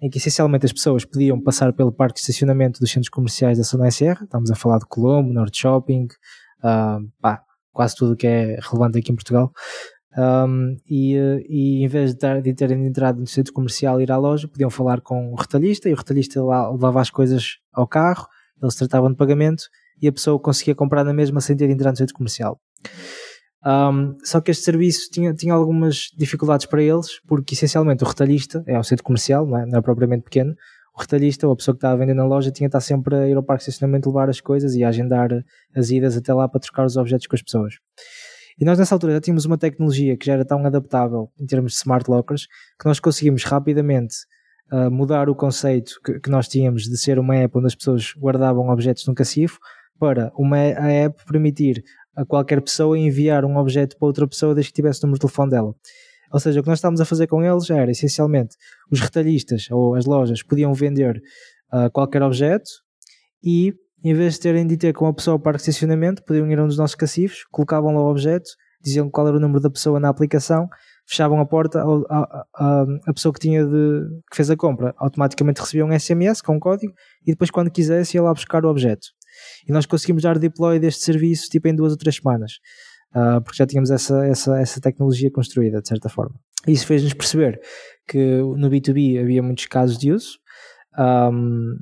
em que essencialmente as pessoas podiam passar pelo parque de estacionamento dos centros comerciais da Zona SR, estamos a falar de Colombo, Norte Shopping, uh, pá, quase tudo que é relevante aqui em Portugal, um, e, e, em vez de, ter, de terem entrado no centro comercial e ir à loja, podiam falar com o retalhista e o retalhista lá levava as coisas ao carro, eles tratavam de pagamento e a pessoa conseguia comprar na mesma sem ter de entrar no centro comercial. Um, só que este serviço tinha, tinha algumas dificuldades para eles, porque essencialmente o retalhista é um centro comercial, não é, não é propriamente pequeno. O retalhista ou a pessoa que está a vender na loja tinha de estar sempre a ir ao parque de estacionamento levar as coisas e a agendar as idas até lá para trocar os objetos com as pessoas. E nós nessa altura já tínhamos uma tecnologia que já era tão adaptável em termos de smart lockers que nós conseguimos rapidamente uh, mudar o conceito que, que, nós tínhamos de ser uma app onde as pessoas guardavam objetos num cacifo para uma a app permitir a qualquer pessoa enviar um objeto para outra pessoa desde que tivesse o número de telefone dela. Ou seja, o que nós estávamos a fazer com eles era essencialmente os retalhistas ou as lojas podiam vender uh, qualquer objeto e em vez de terem de ter com a pessoa ao parque de estacionamento, podiam ir a um dos nossos cacifes, colocavam lá o objeto, diziam qual era o número da pessoa na aplicação, fechavam a porta, a, a, a, pessoa que tinha de, que fez a compra automaticamente recebia um SMS com um código e depois quando quisesse ia lá buscar o objeto. E nós conseguimos dar deploy deste serviço tipo em duas ou três semanas, uh, porque já tínhamos essa, essa, essa tecnologia construída de certa forma. Isso fez-nos perceber que no B2B havia muitos casos de uso, um,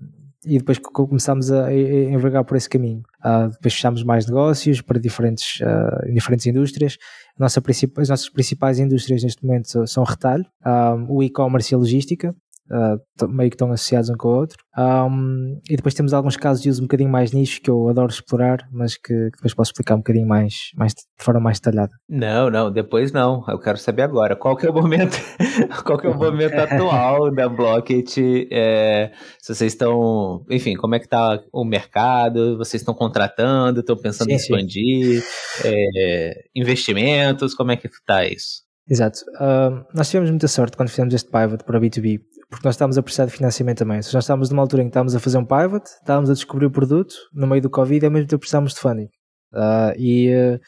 e depois começámos a, envergar por esse caminho. Uh, depois fechámos mais negócios para diferentes, uh, diferentes indústrias. Nossa as nossas principais indústrias neste momento são retalho, um, o e-commerce e a logística, uh, meio que estão associados um com o outro. Um, e depois temos alguns casos de uso um bocadinho mais nicho que eu adoro explorar, mas que, que, depois posso explicar um bocadinho mais, mais de forma mais detalhada. Não, não, depois não. Eu quero saber agora. Qual que é o momento, [LAUGHS] qual que é o momento atual da Blocket? É, se vocês estão, enfim, como é que está o mercado? Vocês estão contratando? Estão pensando sim, em expandir? É, investimentos? Como é que está isso? Exato. Uh, nós tivemos muita sorte quando fizemos este pivot para B2B, porque nós estávamos a precisar de financiamento também. Nós estávamos numa altura em que estávamos a fazer um pivot, estávamos a descobrir o produto no meio do Covid e ao mesmo tempo precisávamos de funding. Uh, e uh,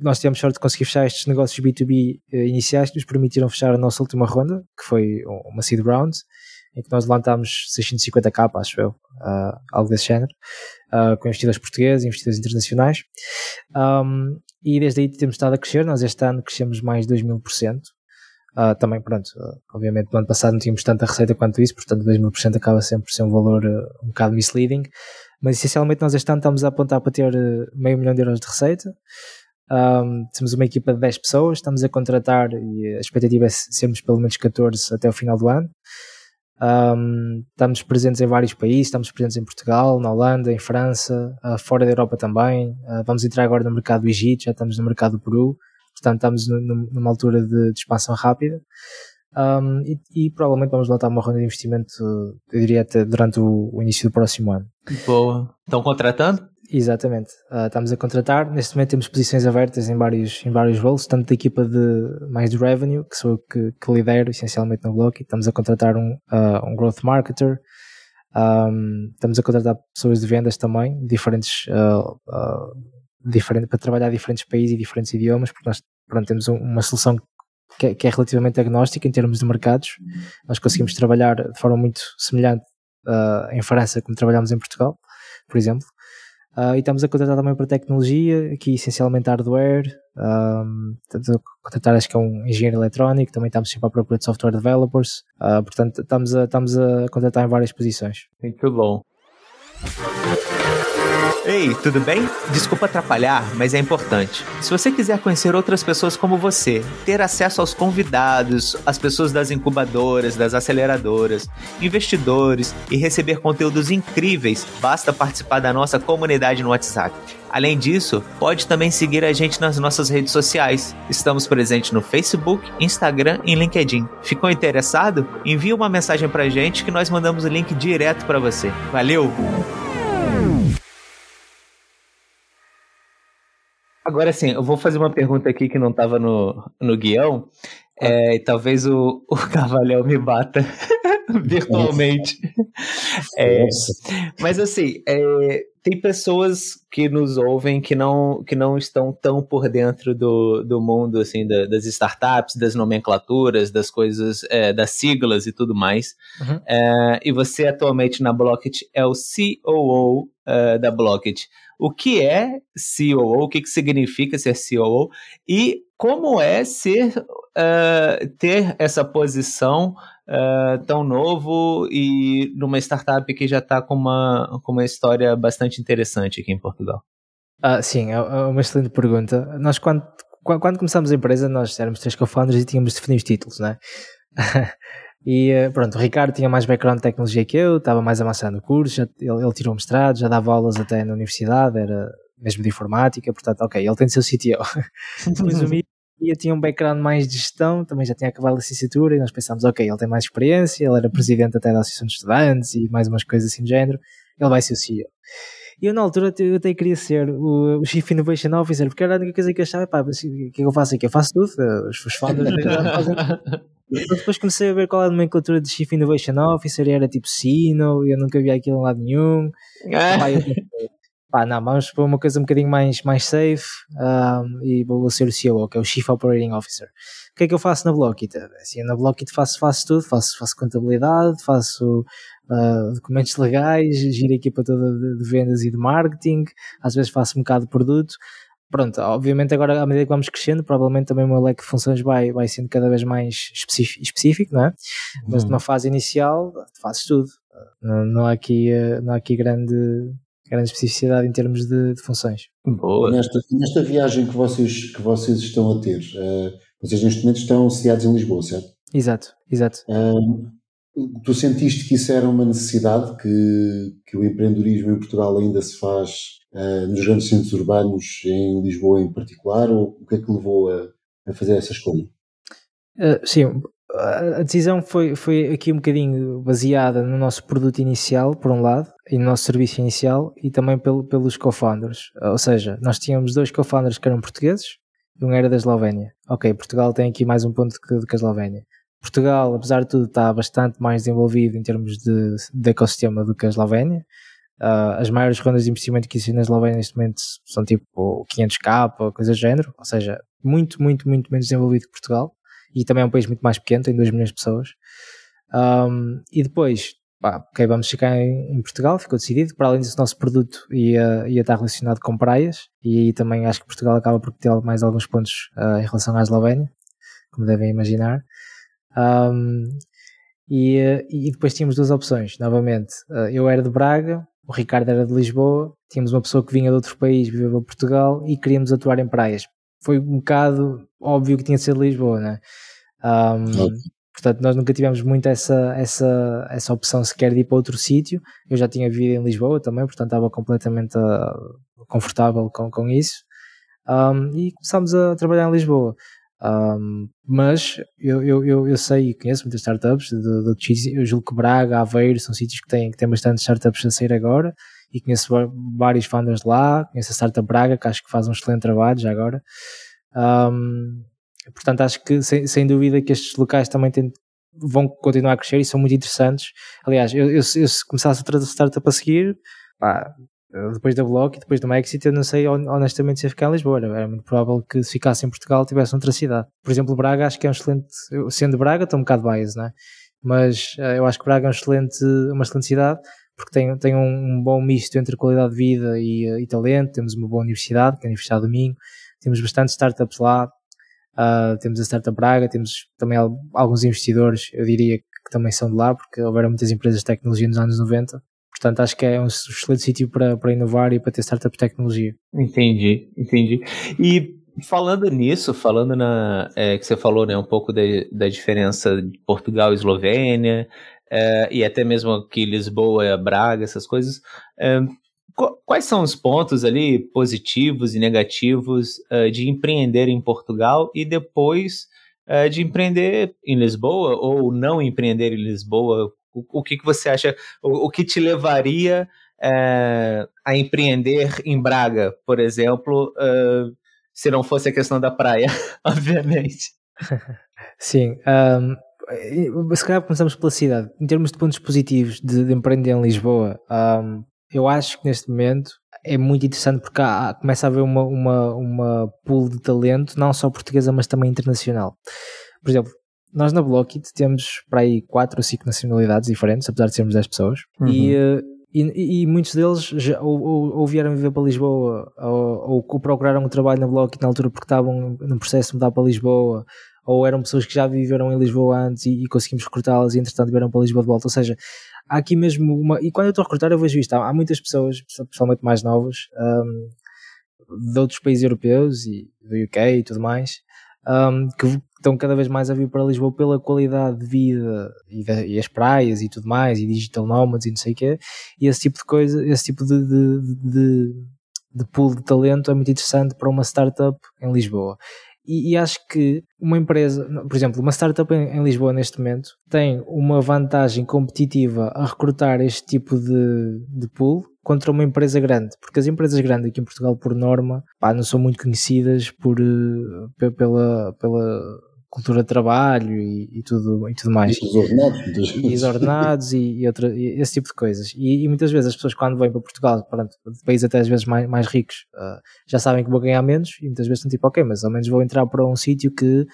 nós tivemos sorte de conseguir fechar estes negócios B2B eh, iniciais que nos permitiram fechar a nossa última ronda, que foi uma seed round, em que nós levantámos 650k, acho eu, uh, algo desse género, uh, com investidores portugueses, investidores internacionais. Um, e desde aí temos estado a crescer. Nós este ano crescemos mais de 2 mil por cento. Uh, também, pronto, uh, obviamente no ano passado não tínhamos tanta receita quanto isso, portanto 2 mil por cento acaba sempre por ser um valor uh, um bocado misleading, mas essencialmente nós este ano estamos a apontar para ter meio milhão de euros de receita. Um, temos uma equipa de 10 pessoas, estamos a contratar e a expectativa é sermos pelo menos 14 até o final do ano. Um, estamos presentes em vários países, estamos presentes em Portugal, na Holanda, em França, uh, fora da Europa também. Uh, vamos entrar agora no mercado do Egito, já estamos no mercado do Peru, portanto estamos no, numa altura de, de expansão rápida. Um, e, e, provavelmente vamos lançar uma ronda de investimento, eu diria até durante o, o início do próximo ano. Boa. Estão contratando? Exatamente. Uh, estamos a contratar. Neste momento temos posições abertas em vários, em vários roles, tanto da equipa de mais de revenue, que sou eu que, que lidero essencialmente no blog, estamos a contratar um, uh, um growth marketer, um, estamos a contratar pessoas de vendas também, diferentes, uh, diferente, para trabalhar diferentes países e diferentes idiomas, porque nós pronto, temos um, uma solução que é, que é, relativamente agnóstica em termos de mercados. Nós conseguimos trabalhar de forma muito semelhante em França como trabalhamos em Portugal, por exemplo. Uh, e estamos a contratar também para tecnologia, aqui essencialmente hardware, um, estamos a contratar acho que é um engenheiro eletrónico, também estamos sempre à procura de software developers, uh, portanto estamos a, estamos a contratar em várias posições. Muito bom. Ei, tudo bem? Desculpa atrapalhar, mas é importante. Se você quiser conhecer outras pessoas como você, ter acesso aos convidados, as pessoas das incubadoras, das aceleradoras, investidores e receber conteúdos incríveis, basta participar da nossa comunidade no WhatsApp. Além disso, pode também seguir a gente nas nossas redes sociais. Estamos presentes no Facebook, Instagram e LinkedIn. Ficou interessado? Envie uma mensagem pra gente que nós mandamos o link direto para você. Valeu! Agora sim, eu vou fazer uma pergunta aqui que não estava no, no guião. É, talvez o, o Cavalhão me bata. [LAUGHS] virtualmente. É, mas assim, é, tem pessoas que nos ouvem que não, que não estão tão por dentro do, do mundo assim da, das startups, das nomenclaturas, das coisas, é, das siglas e tudo mais. Uhum. É, e você atualmente na Blocket é o COO é, da Blocket. O que é COO? O que, que significa ser COO? E como é ser uh, ter essa posição uh, tão novo e numa startup que já está com uma, com uma história bastante interessante aqui em Portugal? Ah, sim, é, é uma excelente pergunta. Nós, quando, quando começámos a empresa, nós éramos três co-founders e tínhamos de definir os títulos, né? [LAUGHS] e eh, pronto, o Ricardo tinha mais background de tecnologia que eu, estava mais avançado no curso, já, ele, ele tirou mestrado, já dava aulas até na universidade, era mesmo de informática, portanto, ok, ele tem de ser o CTO. [LAUGHS] Depois o Mia tinha um background mais de gestão, também já tinha acabado a licenciatura e nós pensámos, ok, ele tem mais experiência, ele era presidente até da Associação de Estudantes e mais umas coisas assim do género, ele vai ser o CEO. E eu na altura eu até queria ser o, o Chief Innovation Officer, porque era a única coisa que eu achava, pá, o que é que eu faço aqui? Eu faço tudo, os, os founders fazem [LAUGHS] depois comecei a ver qual era a nomenclatura de Chief Innovation Officer e era tipo Sino, e eu nunca vi aquilo em lado nenhum. [LAUGHS] pá, eu pensei, pá, não, vamos para uma coisa um bocadinho mais, mais safe um, e vou ser o CEO, que é o Chief Operating Officer. O que é que eu faço na Blockit? Assim, na Blockit faço, faço tudo, faço, faço contabilidade, faço uh, documentos legais, giro a equipa toda de, de, vendas e de marketing, às vezes faço um bocado de produto. Pronto, obviamente agora à medida que vamos crescendo, provavelmente também o meu leque de funções vai, vai sendo cada vez mais específico, não é? Uhum. Mas numa fase inicial fazes tudo. Não, não, há aqui, uh, não há aqui grande, grande especificidade em termos de, de funções. Boa. Nesta, nesta viagem que vocês, que vocês estão a ter, uh, vocês neste momento estão sediados em Lisboa, certo? Exato, exato. Uh, tu sentiste que isso era uma necessidade, que, que o empreendedorismo em Portugal ainda se faz uh, nos grandes centros urbanos, em Lisboa em particular, ou o que é que levou a, a fazer essa escolha? Uh, sim, a decisão foi, foi aqui um bocadinho baseada no nosso produto inicial, por um lado, e no nosso serviço inicial, e também pelo, pelos co-founders. Ou seja, nós tínhamos dois co-founders que eram portugueses, e um era da Eslovénia. Ok, Portugal tem aqui mais um ponto do que a Eslovénia. Portugal, apesar de tudo, está bastante mais desenvolvido em termos de, de ecossistema do que a Eslovénia. Uh, as maiores rondas de investimento que existem na Eslovénia neste momento são tipo 500k ou coisa do género, ou seja, muito, muito, muito menos desenvolvido que Portugal. E também é um país muito mais pequeno, tem 2 milhões de pessoas. Um, e depois, pá, ok, vamos ficar em, em, Portugal, ficou decidido. Para além disso, o nosso produto ia, ia estar relacionado com praias, e aí também acho que Portugal acaba por ter mais alguns pontos uh, em relação à Eslovénia, como devem imaginar. Um, e, e, depois tínhamos duas opções, novamente. Uh, eu era de Braga, o Ricardo era de Lisboa, tínhamos uma pessoa que vinha de outro país, vivia para Portugal e queríamos atuar em praias. Foi um bocado óbvio que tinha de ser de Lisboa, né? Um, Portanto, nós nunca tivemos muito essa, essa, essa opção sequer de ir para outro sítio. Eu já tinha vivido em Lisboa também, portanto estava completamente uh, confortável com, com isso. Um, e começámos a trabalhar em Lisboa. Um, mas eu, eu, eu, eu, sei e conheço muitas startups de, de. Eu julgo que Braga, Aveiro são sítios que têm, que têm bastante startups a sair agora e conheço vários founders de lá. Conheço a Startup Braga, que acho que faz um excelente trabalho já agora. Um, portanto, acho que sem, sem, dúvida que estes locais também têm, vão continuar a crescer e são muito interessantes. Aliás, eu, eu, eu se começasse outra startup a seguir, pá, depois da Block e depois do Exit, eu não sei honestamente se ia ficar em Lisboa. Era muito provável que se ficasse em Portugal tivesse outra cidade. Por exemplo, Braga acho que é um excelente. Sendo Braga, estou um bocado biased, não é? Mas uh, eu acho que Braga é um excelente, uma excelente cidade porque tem, tem um, bom misto entre qualidade de vida e, uh, e, talento. Temos uma boa universidade, que é a Universidade do Minho. Temos bastante startups lá. Uh, temos a Startup Braga, temos também alguns investidores, eu diria que também são de lá, porque houveram muitas empresas de tecnologia nos anos 90 Portanto, acho que é um excelente sítio para, para inovar e para ter startup de tecnologia. Entendi, entendi. E falando nisso, falando na é, que você falou, né, um pouco de, da diferença de Portugal e Eslovênia, é, e até mesmo aqui Lisboa, Braga, essas coisas. É, quais são os pontos ali positivos e negativos é, de empreender em Portugal e depois é, de empreender em Lisboa ou não empreender em Lisboa? O, o que, que você acha? O, o que te levaria é, a empreender em Braga, por exemplo, se não fosse a questão da praia, [LAUGHS] obviamente? [LAUGHS] Sim. Um, se calhar começamos pela cidade. Em termos de pontos positivos de, de empreender em Lisboa, um, eu acho que neste momento é muito interessante porque há, começa a haver uma, uma, uma pool de talento, não só portuguesa, mas também internacional. Por exemplo, nós na Blockit temos para aí 4 ou 5 nacionalidades diferentes, apesar de sermos 10 pessoas, uhum. e, eh, e, e, muitos deles já, ou, ou, ou, vieram viver para Lisboa, ou, ou procuraram um trabalho na Blockit na altura porque estavam no processo de mudar para Lisboa, ou eram pessoas que já viveram em Lisboa antes e, e conseguimos recrutá-las e entretanto vieram para Lisboa de volta. Ou seja, há aqui mesmo uma. E quando eu estou a recrutar, eu vejo isto. Há, há muitas pessoas, pessoalmente mais novas, um, de outros países europeus e do UK e tudo mais, um, que estão cada vez mais a vir para Lisboa pela qualidade de vida e, de, e, as praias e tudo mais, e digital nomads e não sei o quê, e esse tipo de coisa, esse tipo de, de, de, de pool de talento é muito interessante para uma startup em Lisboa. E, e, acho que uma empresa, por exemplo, uma startup em, em, Lisboa neste momento tem uma vantagem competitiva a recrutar este tipo de, de pool contra uma empresa grande, porque as empresas grandes aqui em Portugal, por norma, pá, não são muito conhecidas por, eh, pela, pela cultura de trabalho e, e, tudo, e tudo mais. E os ordenados. E os ordenados e, e, outra, e esse tipo de coisas. E, muitas vezes as pessoas quando vêm para Portugal, de países até às vezes mais, mais ricos, uh, já sabem que vou ganhar menos e muitas vezes estão tipo, ok, mas ao menos vou entrar para um sítio que,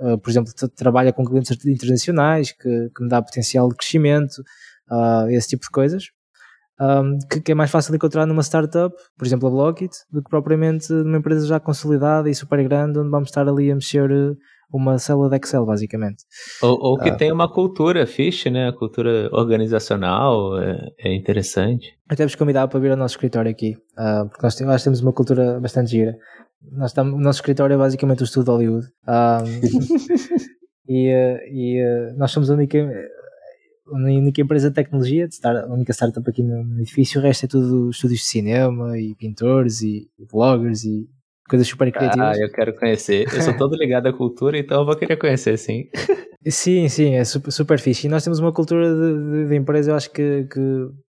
uh, por exemplo, trabalha com clientes internacionais, que, que me dá potencial de crescimento, uh, esse tipo de coisas. Um, que, que, é mais fácil encontrar numa startup, por exemplo a Blockit, do que propriamente numa empresa já consolidada e super grande, onde vamos estar ali a mexer uma célula de Excel, basicamente. Ou, ou que ah. tem uma cultura fixe, né? A cultura organizacional é, é interessante. Até vos convidar para vir ao nosso escritório aqui, uh, porque nós, nós, temos uma cultura bastante gira. Nós estamos, o nosso escritório é basicamente o estudo de Hollywood. Ah, [LAUGHS] e, uh, e uh, nós somos a única, a única empresa de tecnologia, de estar, a única startup aqui no, no edifício, o resto é tudo estúdios de cinema e pintores e, e bloggers e coisas super criativas. Ah, eu quero conhecer. Eu sou todo ligado à cultura, então eu vou querer conhecer, sim. [LAUGHS] Sim, sim, é super, super fixe. E nós temos uma cultura de, de, de empresa, eu acho que, que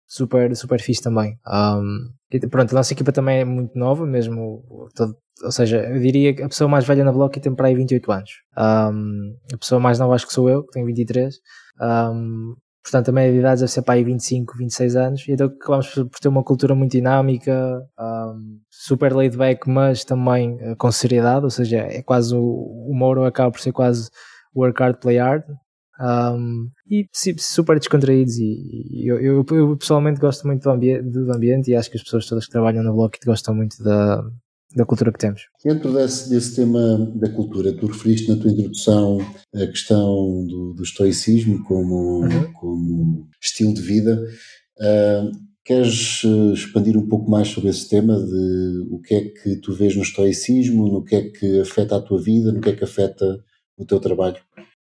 super, super fixe também. Um, pronto, a nossa equipa também é muito nova, mesmo, todo, ou seja, eu diria que a pessoa mais velha na Block tem para aí 28 anos. Um, a pessoa mais nova acho que sou eu, que tenho 23. Um, Portanto, a média de idade deve ser para aí 25, 26 anos. E então acabamos por ter uma cultura muito dinâmica, um, super laid back, mas também uh, com seriedade. Ou seja, é quase o, o Moro acaba por ser quase work hard, play hard. Um, e super descontraídos. E, eu, eu, eu, pessoalmente gosto muito do, ambi do ambiente e acho que as pessoas todas que trabalham na Blockit gostam muito da, da cultura que temos. Dentro desse, desse tema da cultura, tu referiste na tua introdução a questão do, do estoicismo como, uhum. como estilo de vida. Uh, queres eh, expandir um pouco mais sobre esse tema de o que é que tu vês no estoicismo, no que é que afeta a tua vida, no que é que afeta o teu trabalho?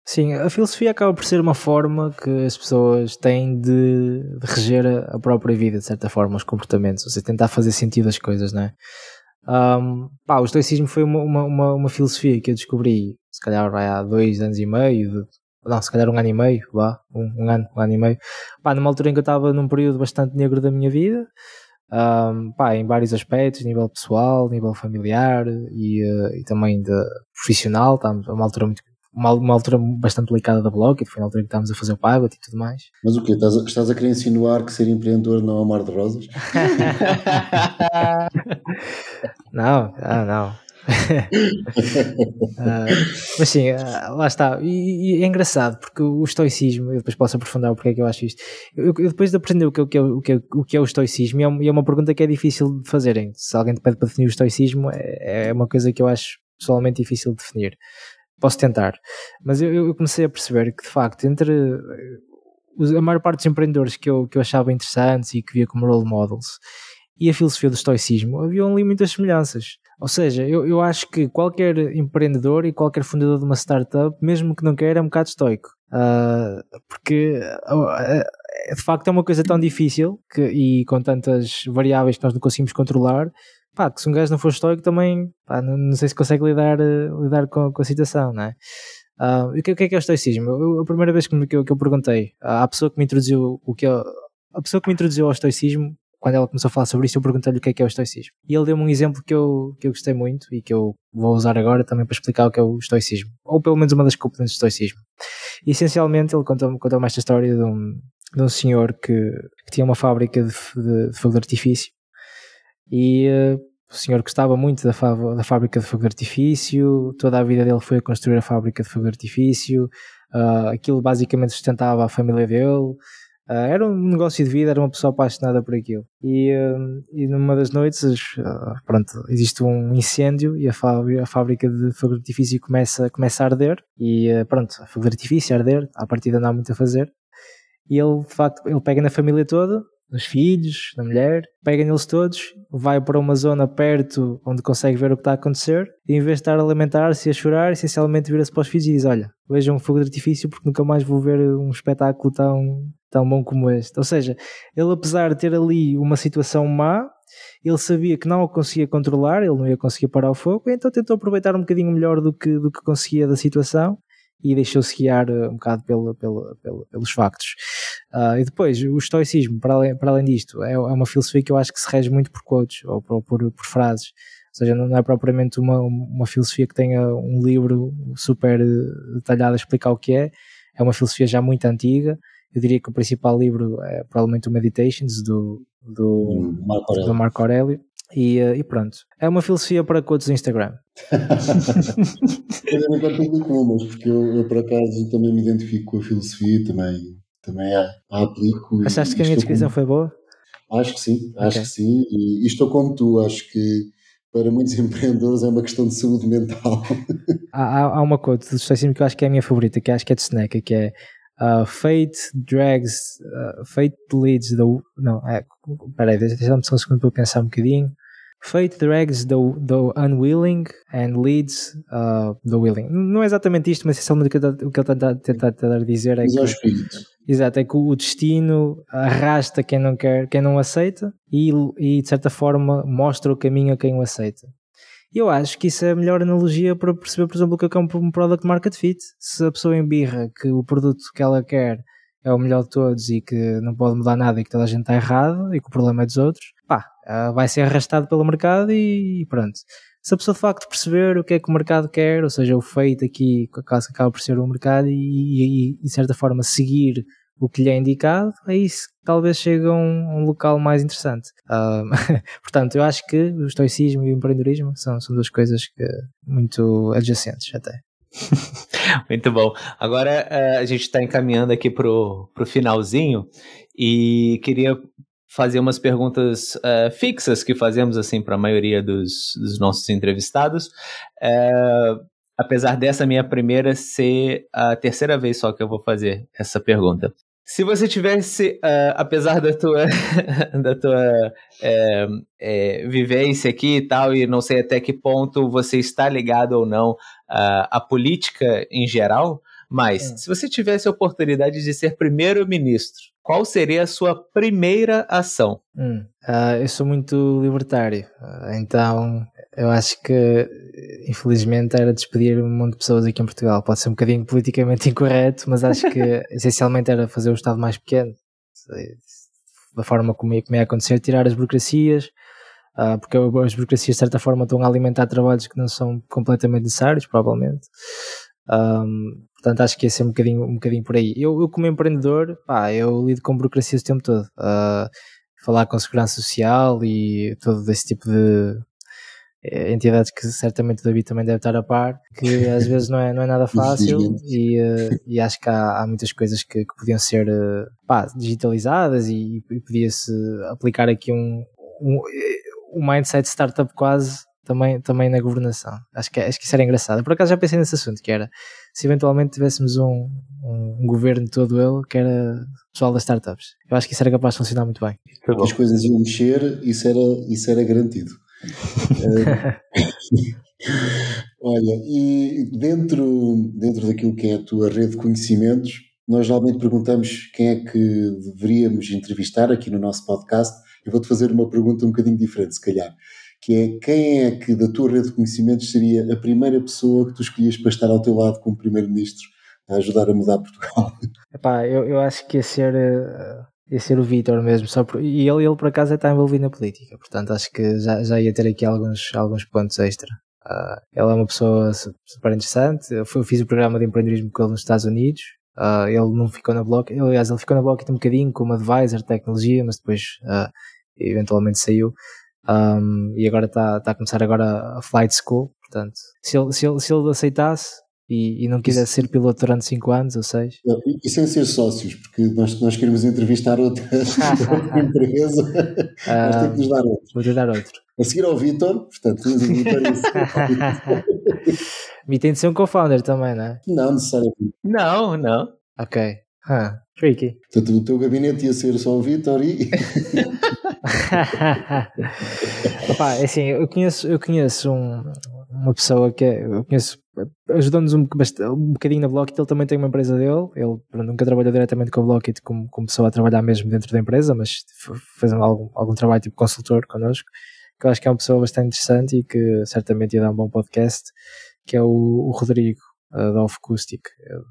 Sim, a filosofia acaba por ser uma forma que as pessoas têm de, de reger a própria vida, de certa forma, os comportamentos, ou seja, tentar fazer sentido às coisas, não é? Um, pá, o estoicismo foi uma, uma, uma, filosofia que eu descobri, se calhar há dois anos e meio, de, não, se calhar um ano e meio, vá, um, um, ano, um ano e meio, pá, numa altura em que eu estava num período bastante negro da minha vida, um, pá, em vários aspectos, nível pessoal, nível familiar e, uh, e também de profissional, estávamos a uma altura muito uma, uma altura bastante delicada da blog, e foi na altura que estávamos a fazer o Pivot e tudo mais. Mas o quê? Estás a, estás a querer insinuar que ser empreendedor não é um mar de rosas? [LAUGHS] não, ah, não. uh, [LAUGHS] mas sim, uh, lá está. E, e, é engraçado porque o estoicismo, eu depois posso aprofundar porque é que eu acho isto. Eu, eu depois de aprender o que, é, o, que é, o, que é, o que é o estoicismo, e é, uma, é uma pergunta que é difícil de fazerem. Se alguém te pede para definir o estoicismo, é, é uma coisa que eu acho pessoalmente difícil de definir posso tentar. Mas eu, eu, comecei a perceber que, de facto, entre eh, a maior parte dos empreendedores que eu, que eu achava interessantes e que via como role models e a filosofia do estoicismo, havia ali muitas semelhanças. Ou seja, eu, eu acho que qualquer empreendedor e qualquer fundador de uma startup, mesmo que não queira, é um bocado estoico. Uh, porque uh, de facto é uma coisa tão difícil que, e com tantas variáveis que nós não conseguimos controlar pá, que se um gajo não for estoico também, pá, não, não, sei se consegue lidar, uh, lidar com, com, a situação, não é? Uh, o, que, que é que é o estoicismo? Eu, a primeira vez que, que, eu, que eu perguntei à pessoa que me introduziu o que é, a pessoa que me introduziu ao estoicismo quando ela começou a falar sobre isso, eu perguntei-lhe o que é que é o estoicismo. E ele deu-me um exemplo que eu, que eu gostei muito e que eu vou usar agora também para explicar o que é o estoicismo. Ou pelo menos uma das componentes do estoicismo. E, essencialmente, ele contou-me contou esta história de um, de um senhor que, que tinha uma fábrica de, de, de fogo de artifício e uh, o senhor gostava muito da, da, fábrica de fogo de artifício, toda a vida dele foi a construir a fábrica de fogo de artifício, uh, aquilo basicamente sustentava a família dele, Uh, era um negócio de vida, era uma pessoa apaixonada por aquilo. E, uh, e numa das noites, uh, pronto, existe um incêndio e a, fábrica, a fábrica de fogo de artifício começa, começa a arder. E pronto, a fogo de artifício a arder, à partida não há muito a fazer. E ele, de facto, ele pega na família toda, nos filhos, na mulher, pega neles todos, vai para uma zona perto onde consegue ver o que está a acontecer e em vez de estar a lamentar-se e a chorar, essencialmente vira-se para os filhos e diz: Olha, vejam um fogo de artifício porque nunca mais vou ver um espetáculo tão, tão bom como este. Ou seja, ele apesar de ter ali uma situação má, ele sabia que não o conseguia controlar, ele não ia conseguir parar o fogo, então tentou aproveitar um bocadinho melhor do que, do que conseguia da situação e deixou-se guiar eh, um bocado pelo, pelo, pelo, pelos factos. Uh, e depois, o estoicismo, para além, para além disto, é, é, uma filosofia que eu acho que se rege muito por quotes ou por, por, por frases. Ou seja, não é propriamente uma, uma filosofia que tenha um livro super eh, detalhado a explicar o que é. É uma filosofia já muito antiga. Eu diria que o principal livro é provavelmente o Meditations do, do, Marco Aurélio. Do Marco Aurélio. E, eh, e, pronto. É uma filosofia para quotes do Instagram. eu não publico umas, porque eu, eu, por acaso também me identifico com a filosofia, também, também a, a aplico. Achaste que a minha descrição com... foi boa? Acho que sim, acho okay. que sim. E, e estou como tu, acho que para muitos [LAUGHS] empreendedores é uma questão de saúde mental. há, há uma quote do Stoicismo que eu acho que é a minha favorita, que acho que é de Seneca, que é Uh, fate drags, uh, fate leads the. Não, é. Peraí, deixa-me só um segundo para pensar um bocadinho. Fate drags the, the unwilling and leads uh, the willing. Não é exatamente isto, mas essencialmente o que ele está tentar dizer é que. Exato, é que o destino arrasta quem não quer, quem não aceita e, e de certa forma mostra o caminho a quem o aceita. Eu acho que isso é a melhor analogia para perceber, por exemplo, o que é, é um product market fit. Se a pessoa embirra que o produto que ela quer é o melhor de todos e que não pode mudar nada e que toda a gente está errado e que o problema é dos outros, pá, vai ser arrastado pelo mercado e pronto. Se a pessoa de facto perceber o que é que o mercado quer, ou seja, o feito aqui, caso acaba por ser o mercado e, e, e de certa forma seguir o que lhe é indicado, aí talvez chegue a um, um local mais interessante. Uh, [LAUGHS] portanto, eu acho que o estoicismo e o empreendedorismo são, são duas coisas que, muito adjacentes até. [LAUGHS] Muito bom. Agora uh, a gente está encaminhando aqui para o finalzinho e queria fazer umas perguntas uh, fixas que fazemos assim para a maioria dos, dos, nossos entrevistados. Uh, apesar dessa minha primeira ser a terceira vez só que eu vou fazer essa pergunta. Se você tivesse, uh, apesar da tua, [LAUGHS] da tua é, é, vivência aqui e tal, e não sei até que ponto você está ligado ou não uh, à política em geral, mas hum. se você tivesse a oportunidade de ser primeiro-ministro, qual seria a sua primeira ação? Hum. Uh, eu sou muito libertário, então eu acho que infelizmente era despedir um monte de pessoas aqui em Portugal. Pode ser um bocadinho politicamente [LAUGHS] incorreto, mas acho que [LAUGHS] essencialmente era fazer o Estado mais pequeno. Da forma como ia, como ia acontecer, tirar as burocracias, uh, porque as burocracias de certa forma estão a alimentar trabalhos que não são completamente necessários, provavelmente. Um, portanto, acho que ia ser um bocadinho, um bocadinho por aí. Eu, eu como empreendedor, pá, eu lido com burocracias o tempo todo. Uh, falar com segurança social e todo esse tipo de entidades que certamente o David também deve estar a par, que às vezes não é, não é nada [LAUGHS] fácil e, uh, e acho que há, há muitas coisas que, que podiam ser uh, pá, digitalizadas e, e podia-se aplicar aqui um, um, um mindset startup quase também, também na governação. Acho que, acho que isso era engraçado. Por acaso já pensei nesse assunto, que era se eventualmente tivéssemos um, um, um governo todo ele que era pessoal das startups. Eu acho que isso era capaz de funcionar muito bem. As coisas iam mexer, isso era, isso era garantido. [LAUGHS] Olha, e dentro, dentro daquilo que é a tua rede de conhecimentos, nós geralmente perguntamos quem é que deveríamos entrevistar aqui no nosso podcast. Eu vou-te fazer uma pergunta um bocadinho diferente, se calhar, que é quem é que da tua rede de conhecimentos seria a primeira pessoa que tu escolhias para estar ao teu lado como primeiro-ministro a ajudar a mudar Portugal? Epá, eu, eu acho que ia ser uh, Ia ser o Vitor mesmo, só por, e ele, ele por acaso está envolvido na política, portanto acho que já, já ia ter aqui alguns, alguns pontos extra. Uh, ele é uma pessoa super interessante. Eu, fiz o programa de empreendedorismo com ele nos Estados Unidos. Uh, ele não ficou na block, aliás, ele ficou na block um bocadinho como advisor de tecnologia, mas depois uh, eventualmente saiu. Um, e agora está tá a começar agora a flight school. Portanto, se ele, se ele, se ele aceitasse, e, e não quisesse ser piloto durante 5 anos ou 6. E sem ser sócios, porque nós, nós queremos entrevistar outra, outra [LAUGHS] empresa, uh, nós temos que nos dar outro. Vou te dar outro. A seguir ao Vitor, portanto, tens o Vitor e [LAUGHS] tem de ser um co-founder também, não é? Não, necessariamente. Não, não. Ok. Huh. Tricky. Portanto, o teu gabinete ia ser só o Vitor e. [LAUGHS] Opa, é assim, eu conheço, eu conheço um, uma pessoa que é, eu conheço, ajudou-nos um, um bocadinho na Blockit, ele também tem uma empresa dele, ele nunca trabalhou diretamente com a Blockit como começou a trabalhar mesmo dentro da empresa, mas fez algum, algum trabalho tipo consultor connosco, que eu acho que é uma pessoa bastante interessante e que certamente ia dar um bom podcast, que é o, o Rodrigo, uh, da Off Acoustic. Eu,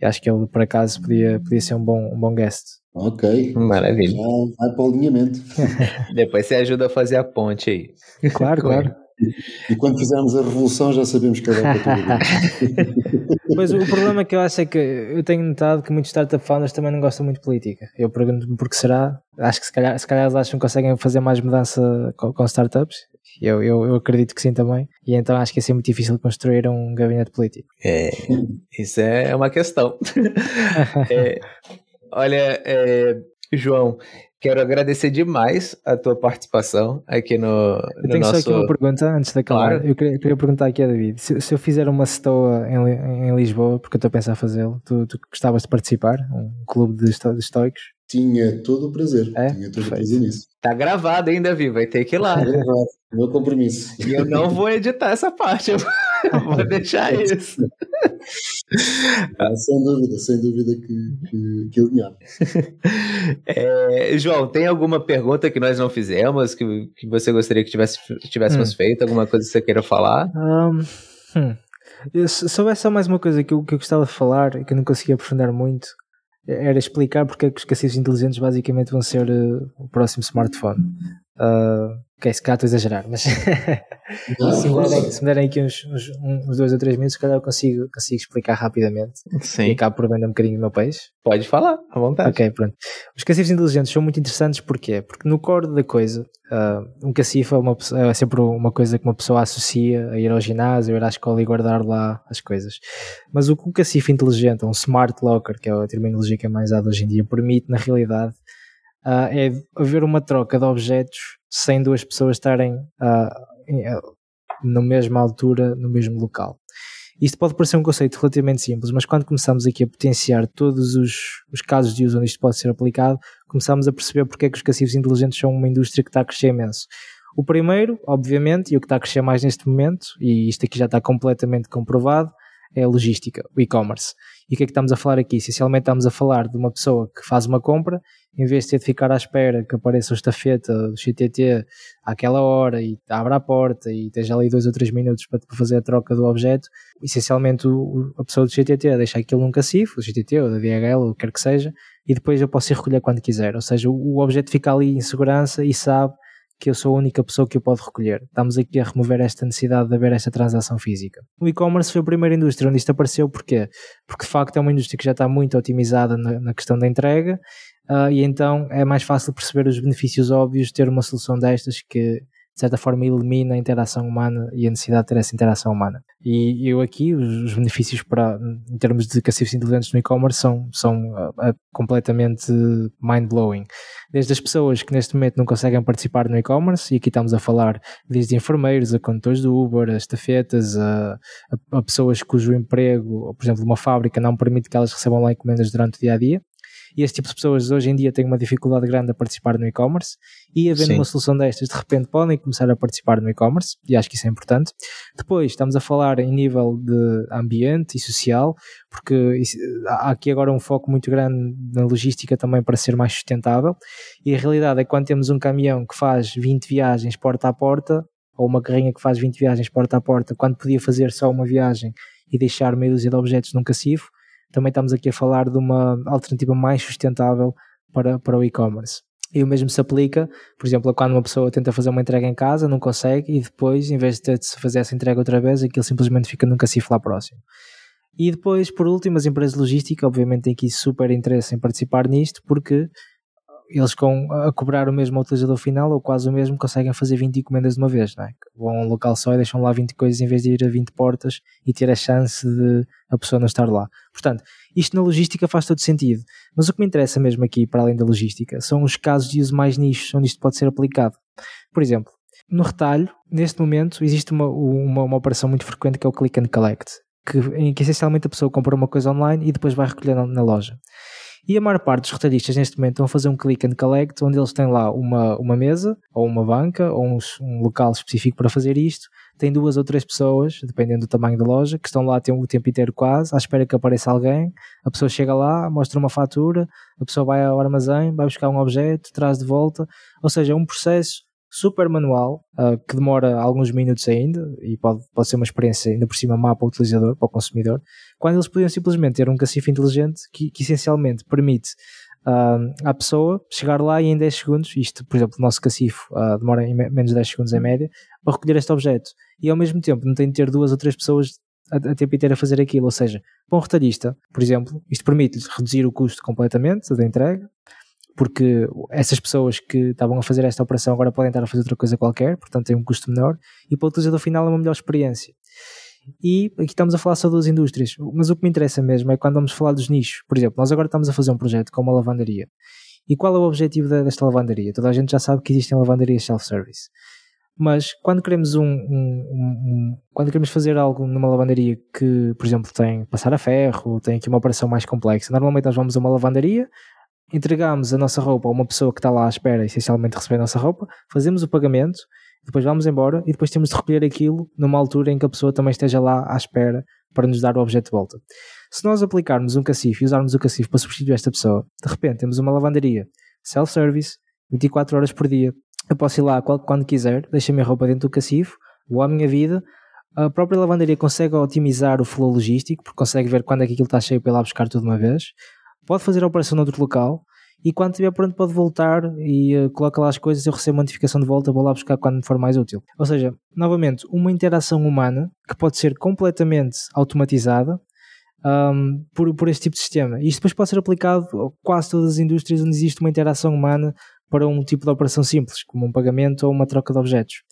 eu acho que ele por acaso podia, podia ser um bom, um bom guest. Ok. Maravilha. Já vai para o alinhamento. [LAUGHS] Depois você ajuda a fazer a ponte aí. Claro, claro. E quando fizermos a revolução já sabemos que é da [LAUGHS] Pois o problema que eu acho é que eu tenho notado que muitos startup founders também não gostam muito de política. Eu pergunto-me por que será. Acho que se calhar, se calhar eles acham que conseguem fazer mais mudança com, com startups. Eu, eu, eu, acredito que sim também. E então acho que ia ser muito difícil construir um gabinete político. É, isso é uma questão. [LAUGHS] é, olha, é, João, Quero agradecer demais a tua participação aqui no, eu tenho nosso... só aqui uma pergunta antes de acabar. Claro. Eu, queria, queria, perguntar aqui a David: se, se eu fizer uma stoa em, em, Lisboa, porque eu estou a pensar fazê-lo, tu, tu gostavas de participar? Um clube de, de estoicos? Tinha todo o prazer. É? Tinha todo o prazer nisso. Tá gravado ainda, Davi, vai ter que ir lá. Tá gravado, meu compromisso. E eu não vou editar essa parte, eu [LAUGHS] vou deixar isso. Ah, sem dúvida, sem dúvida que, que, que alinhava. É, João, tem alguma pergunta que nós não fizemos, que, que você gostaria que tivesse, tivéssemos hum. feito? Alguma coisa que você queira falar? Um, hum. Se houvesse só mais uma coisa que eu, que eu gostava de falar e que eu não conseguia aprofundar muito, era explicar porque é que os cassivos inteligentes basicamente vão ser uh, o próximo smartphone. Uh, ok, se calhar estou a exagerar, mas [LAUGHS] se, me derem, se me derem aqui uns, uns, uns, dois ou três minutos, se calhar eu consigo, consigo explicar rapidamente Sim. e acabo por vender um bocadinho do meu peixe. Pode falar, à vontade. Ok, pronto. Os cacifes inteligentes são muito interessantes porquê? Porque no core da coisa, uh, um cacife é, uma, é sempre uma coisa que uma pessoa associa a ir ao ginásio, a ir à escola e guardar lá as coisas. Mas o que um cacife inteligente, um smart locker, que é a terminologia que é mais usada hoje em dia, permite na realidade uh, é haver uma troca de objetos sem duas pessoas estarem uh, na mesma altura, no mesmo local. Isto pode parecer um conceito relativamente simples, mas quando começamos aqui a potenciar todos os, os casos de uso onde isto pode ser aplicado, começamos a perceber porque é que os cassivos inteligentes são uma indústria que está a crescer imenso. O primeiro, obviamente, e o que está a crescer mais neste momento, e isto aqui já está completamente comprovado, é a logística, o e-commerce. E o que é que estamos a falar aqui? Essencialmente estamos a falar de uma pessoa que faz uma compra, em vez de ter de ficar à espera que apareça o estafeta do XTT àquela hora e abra a porta e esteja ali dois ou três minutos para fazer a troca do objeto, essencialmente o, a pessoa do XTT deixa aquilo num cacifo, do XTT ou da DHL, ou o que quer que seja, e depois eu posso ir recolher quando quiser. Ou seja, o, o objeto fica ali em segurança e sabe que eu sou a única pessoa que o pode recolher. Estamos aqui a remover esta necessidade de haver esta transação física. O e-commerce foi a primeira indústria onde isto apareceu, porquê? Porque de facto é uma indústria que já está muito otimizada na, na questão da entrega uh, e então é mais fácil perceber os benefícios óbvios de ter uma solução destas que de certa forma elimina a interação humana e a necessidade de ter essa interação humana. E eu aqui, os, benefícios para, em termos de cacifes inteligentes no e-commerce são, são uh, completamente mind-blowing. Desde as pessoas que neste momento não conseguem participar no e-commerce, e aqui estamos a falar desde enfermeiros, a condutores do Uber, a estafetas, a, a, a pessoas cujo emprego, por exemplo, uma fábrica não permite que elas recebam lá encomendas durante o dia-a-dia, e esse tipo de pessoas hoje em dia têm uma dificuldade grande a participar no e-commerce e havendo Sim. uma solução destas, de repente podem começar a participar no e-commerce e acho que isso é importante. Depois estamos a falar em nível de ambiente e social, porque isso, há aqui agora um foco muito grande na logística também para ser mais sustentável e a realidade é que quando temos um caminhão que faz 20 viagens porta a porta ou uma carrinha que faz 20 viagens porta a porta, quando podia fazer só uma viagem e deixar meia dúzia de objetos num cacifo, também estamos aqui a falar de uma alternativa mais sustentável para, para o e-commerce. E o mesmo se aplica, por exemplo, quando uma pessoa tenta fazer uma entrega em casa, não consegue, e depois, em vez de ter de fazer essa entrega outra vez, aquilo simplesmente fica num cacifo lá próximo. E depois, por último, as empresas de logística, obviamente, têm aqui super interesse em participar nisto, porque eles com, a cobrar o mesmo ao utilizador final, ou quase o mesmo, conseguem fazer 20 encomendas de uma vez, não é? Vão a um local só e deixam lá 20 coisas em vez de ir a 20 portas e ter a chance de a pessoa não estar lá. Portanto, isto na logística faz todo sentido. Mas o que me interessa mesmo aqui, para além da logística, são os casos de uso mais nichos, onde isto pode ser aplicado. Por exemplo, no retalho, neste momento, existe uma, uma, uma operação muito frequente que é o click and collect, que, em que essencialmente a pessoa compra uma coisa online e depois vai recolher na, na loja. E a maior parte dos retalhistas neste momento a fazer um click and collect, onde eles têm lá uma, uma mesa, ou uma banca, ou um, um local específico para fazer isto. Tem duas ou três pessoas, dependendo do tamanho da loja, que estão lá o tempo inteiro quase, à espera que apareça alguém. A pessoa chega lá, mostra uma fatura, a pessoa vai ao armazém, vai buscar um objeto, traz de volta. Ou seja, é um processo super manual, uh, que demora alguns minutos ainda, e pode, pode ser uma experiência ainda por cima má para o utilizador, para o consumidor, quando eles podiam simplesmente ter um cacifo inteligente que, que essencialmente permite uh, à pessoa chegar lá e em 10 segundos, isto, por exemplo, o nosso cacifo uh, demora em menos de 10 segundos em média, para recolher este objeto. E ao mesmo tempo não tem de ter duas ou três pessoas a, a tempo inteiro a fazer aquilo. Ou seja, para um retalhista, por exemplo, isto permite-lhe reduzir o custo completamente da entrega, porque essas pessoas que estavam a fazer esta operação agora podem estar a fazer outra coisa qualquer, portanto tem um custo menor, e para o utilizador final é uma melhor experiência. E aqui estamos a falar só duas indústrias, mas o que me interessa mesmo é quando vamos falar dos nichos. Por exemplo, nós agora estamos a fazer um projeto com uma lavandaria. E qual é o objetivo desta lavandaria? Toda a gente já sabe que existem lavanderias self-service. Mas quando queremos um, um, um, quando queremos fazer algo numa lavandaria que, por exemplo, tem passar a ferro, tem aqui uma operação mais complexa, normalmente nós vamos a uma lavandaria, entregamos a nossa roupa a uma pessoa que está lá à espera, essencialmente receber a nossa roupa, fazemos o pagamento, depois vamos embora e depois temos de recolher aquilo numa altura em que a pessoa também esteja lá à espera para nos dar o objeto de volta. Se nós aplicarmos um cacifo e usarmos o cacifo para substituir esta pessoa, de repente temos uma lavanderia self-service, 24 horas por dia. Eu posso ir lá quando quiser, deixo a minha roupa dentro do cacifo, vou à minha vida. A própria lavanderia consegue otimizar o flow logístico, porque consegue ver quando é que aquilo está cheio para ir lá buscar tudo uma vez pode fazer a operação noutro local e quando estiver pronto pode voltar e uh, coloca lá as coisas, eu recebo uma notificação de volta, vou lá buscar quando for mais útil. Ou seja, novamente, uma interação humana que pode ser completamente automatizada um, por, por este tipo de sistema. E isto depois pode ser aplicado a quase todas as indústrias onde existe uma interação humana para um tipo de operação simples, como um pagamento ou uma troca de objetos.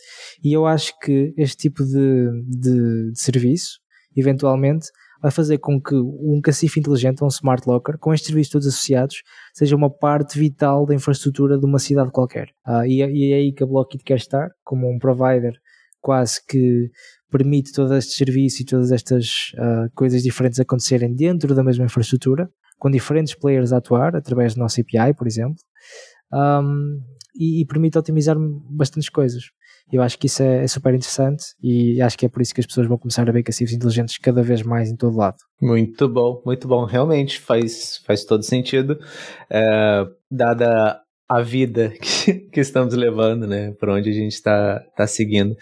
E eu acho que este tipo de, de, de serviço, eventualmente, vai fazer com que um cacifo inteligente, um smart locker, com estes serviços todos associados, seja uma parte vital da infraestrutura de uma cidade qualquer. Ah, e, é, e é aí que a Blockit quer estar, como um provider quase que permite todos estes serviços e todas estas uh, coisas diferentes acontecerem dentro da mesma infraestrutura, com diferentes players a atuar, através do nosso API, por exemplo, um, e, e, permite otimizar bastantes coisas. Eu acho que isso é, é, super interessante e acho que é por isso que as pessoas vão começar a ver cacifos inteligentes cada vez mais em todo lado. Muito bom, muito bom. Realmente faz, faz todo sentido, é, dada a vida [LAUGHS] que, que, estamos levando, né? Por onde a gente está tá seguindo.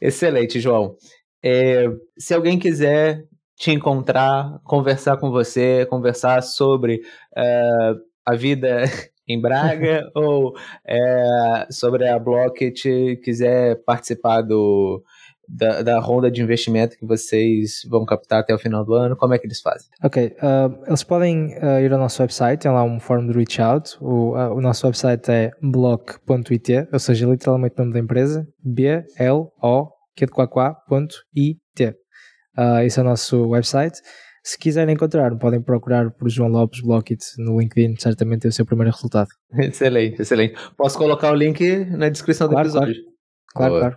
Excelente, João. É, se alguém quiser te encontrar, conversar com você, conversar sobre uh, a vida em Braga [LAUGHS] ou é, sobre a Blocket quiser participar do, da, da ronda de investimento que vocês vão captar até o final do ano, como é que eles fazem? Ok, uh, eles podem uh, ir ao nosso website, tem lá um form de reach out. O, uh, o nosso website é block.it, ou seja, literalmente o nome da empresa, B-L-O, que é I-T. esse é o nosso website. Se quiserem encontrar, podem procurar por João Lopes Blockit no LinkedIn, certamente é o seu primeiro resultado. [LAUGHS] Excelente, excelente. Posso colocar o link na descrição do episódio. Claro, boa. claro.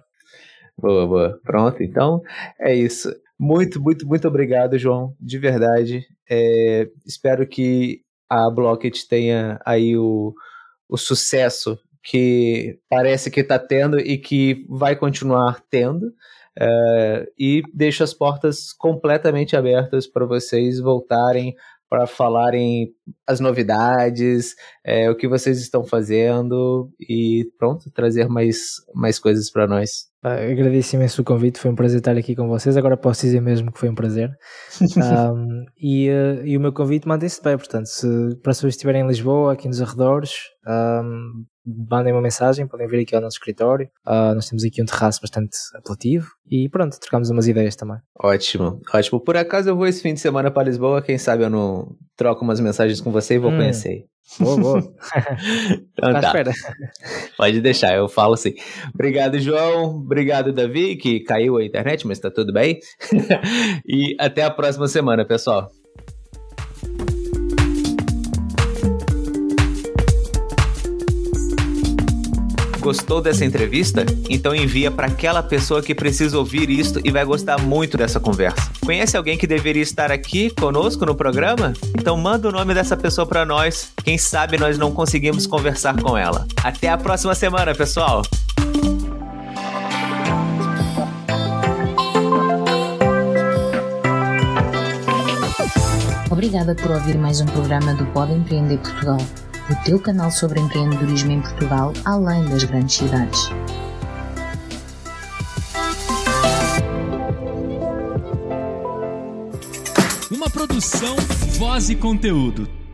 Boa, boa. Pronto, então é isso. Muito, muito, muito obrigado, João, de verdade. É, espero que a Blockit tenha aí o, o sucesso que parece que está tendo e que vai continuar tendo. Uh, e deixo as portas completamente abertas para vocês voltarem para falarem as novidades, é, o que vocês estão fazendo e pronto, trazer mais, mais coisas para nós. Agradeço imenso o convite, foi um prazer estar aqui com vocês. Agora posso dizer mesmo que foi um prazer. [LAUGHS] um, e, uh, e, o meu convite mantém-se bem, portanto, se para se estiverem em Lisboa, aqui nos arredores, um, mandem uma mensagem, podem vir aqui ao nosso escritório. Uh, nós temos aqui um terraço bastante apelativo e pronto, trocamos umas ideias também. Ótimo, ótimo. Por acaso eu vou esse fim de semana para Lisboa, quem sabe eu não troco umas mensagens com você e vou hum. conhecer. Boa, boa. [LAUGHS] então, tá. Espera. Pode deixar, eu falo assim. Obrigado, João. Obrigado, Davi, que caiu a internet, mas tá tudo bem. [LAUGHS] e até a próxima semana, pessoal. Gostou dessa entrevista? Então envia para aquela pessoa que precisa ouvir isto e vai gostar muito dessa conversa. Conhece alguém que deveria estar aqui conosco no programa? Então manda o nome dessa pessoa para nós. Quem sabe nós não conseguimos conversar com ela. Até a próxima semana, pessoal. Obrigada por ouvir mais um programa do Pode Empreender Portugal o teu canal sobre empreendedorismo em Portugal, além das grandes cidades. Uma produção, voz e conteúdo.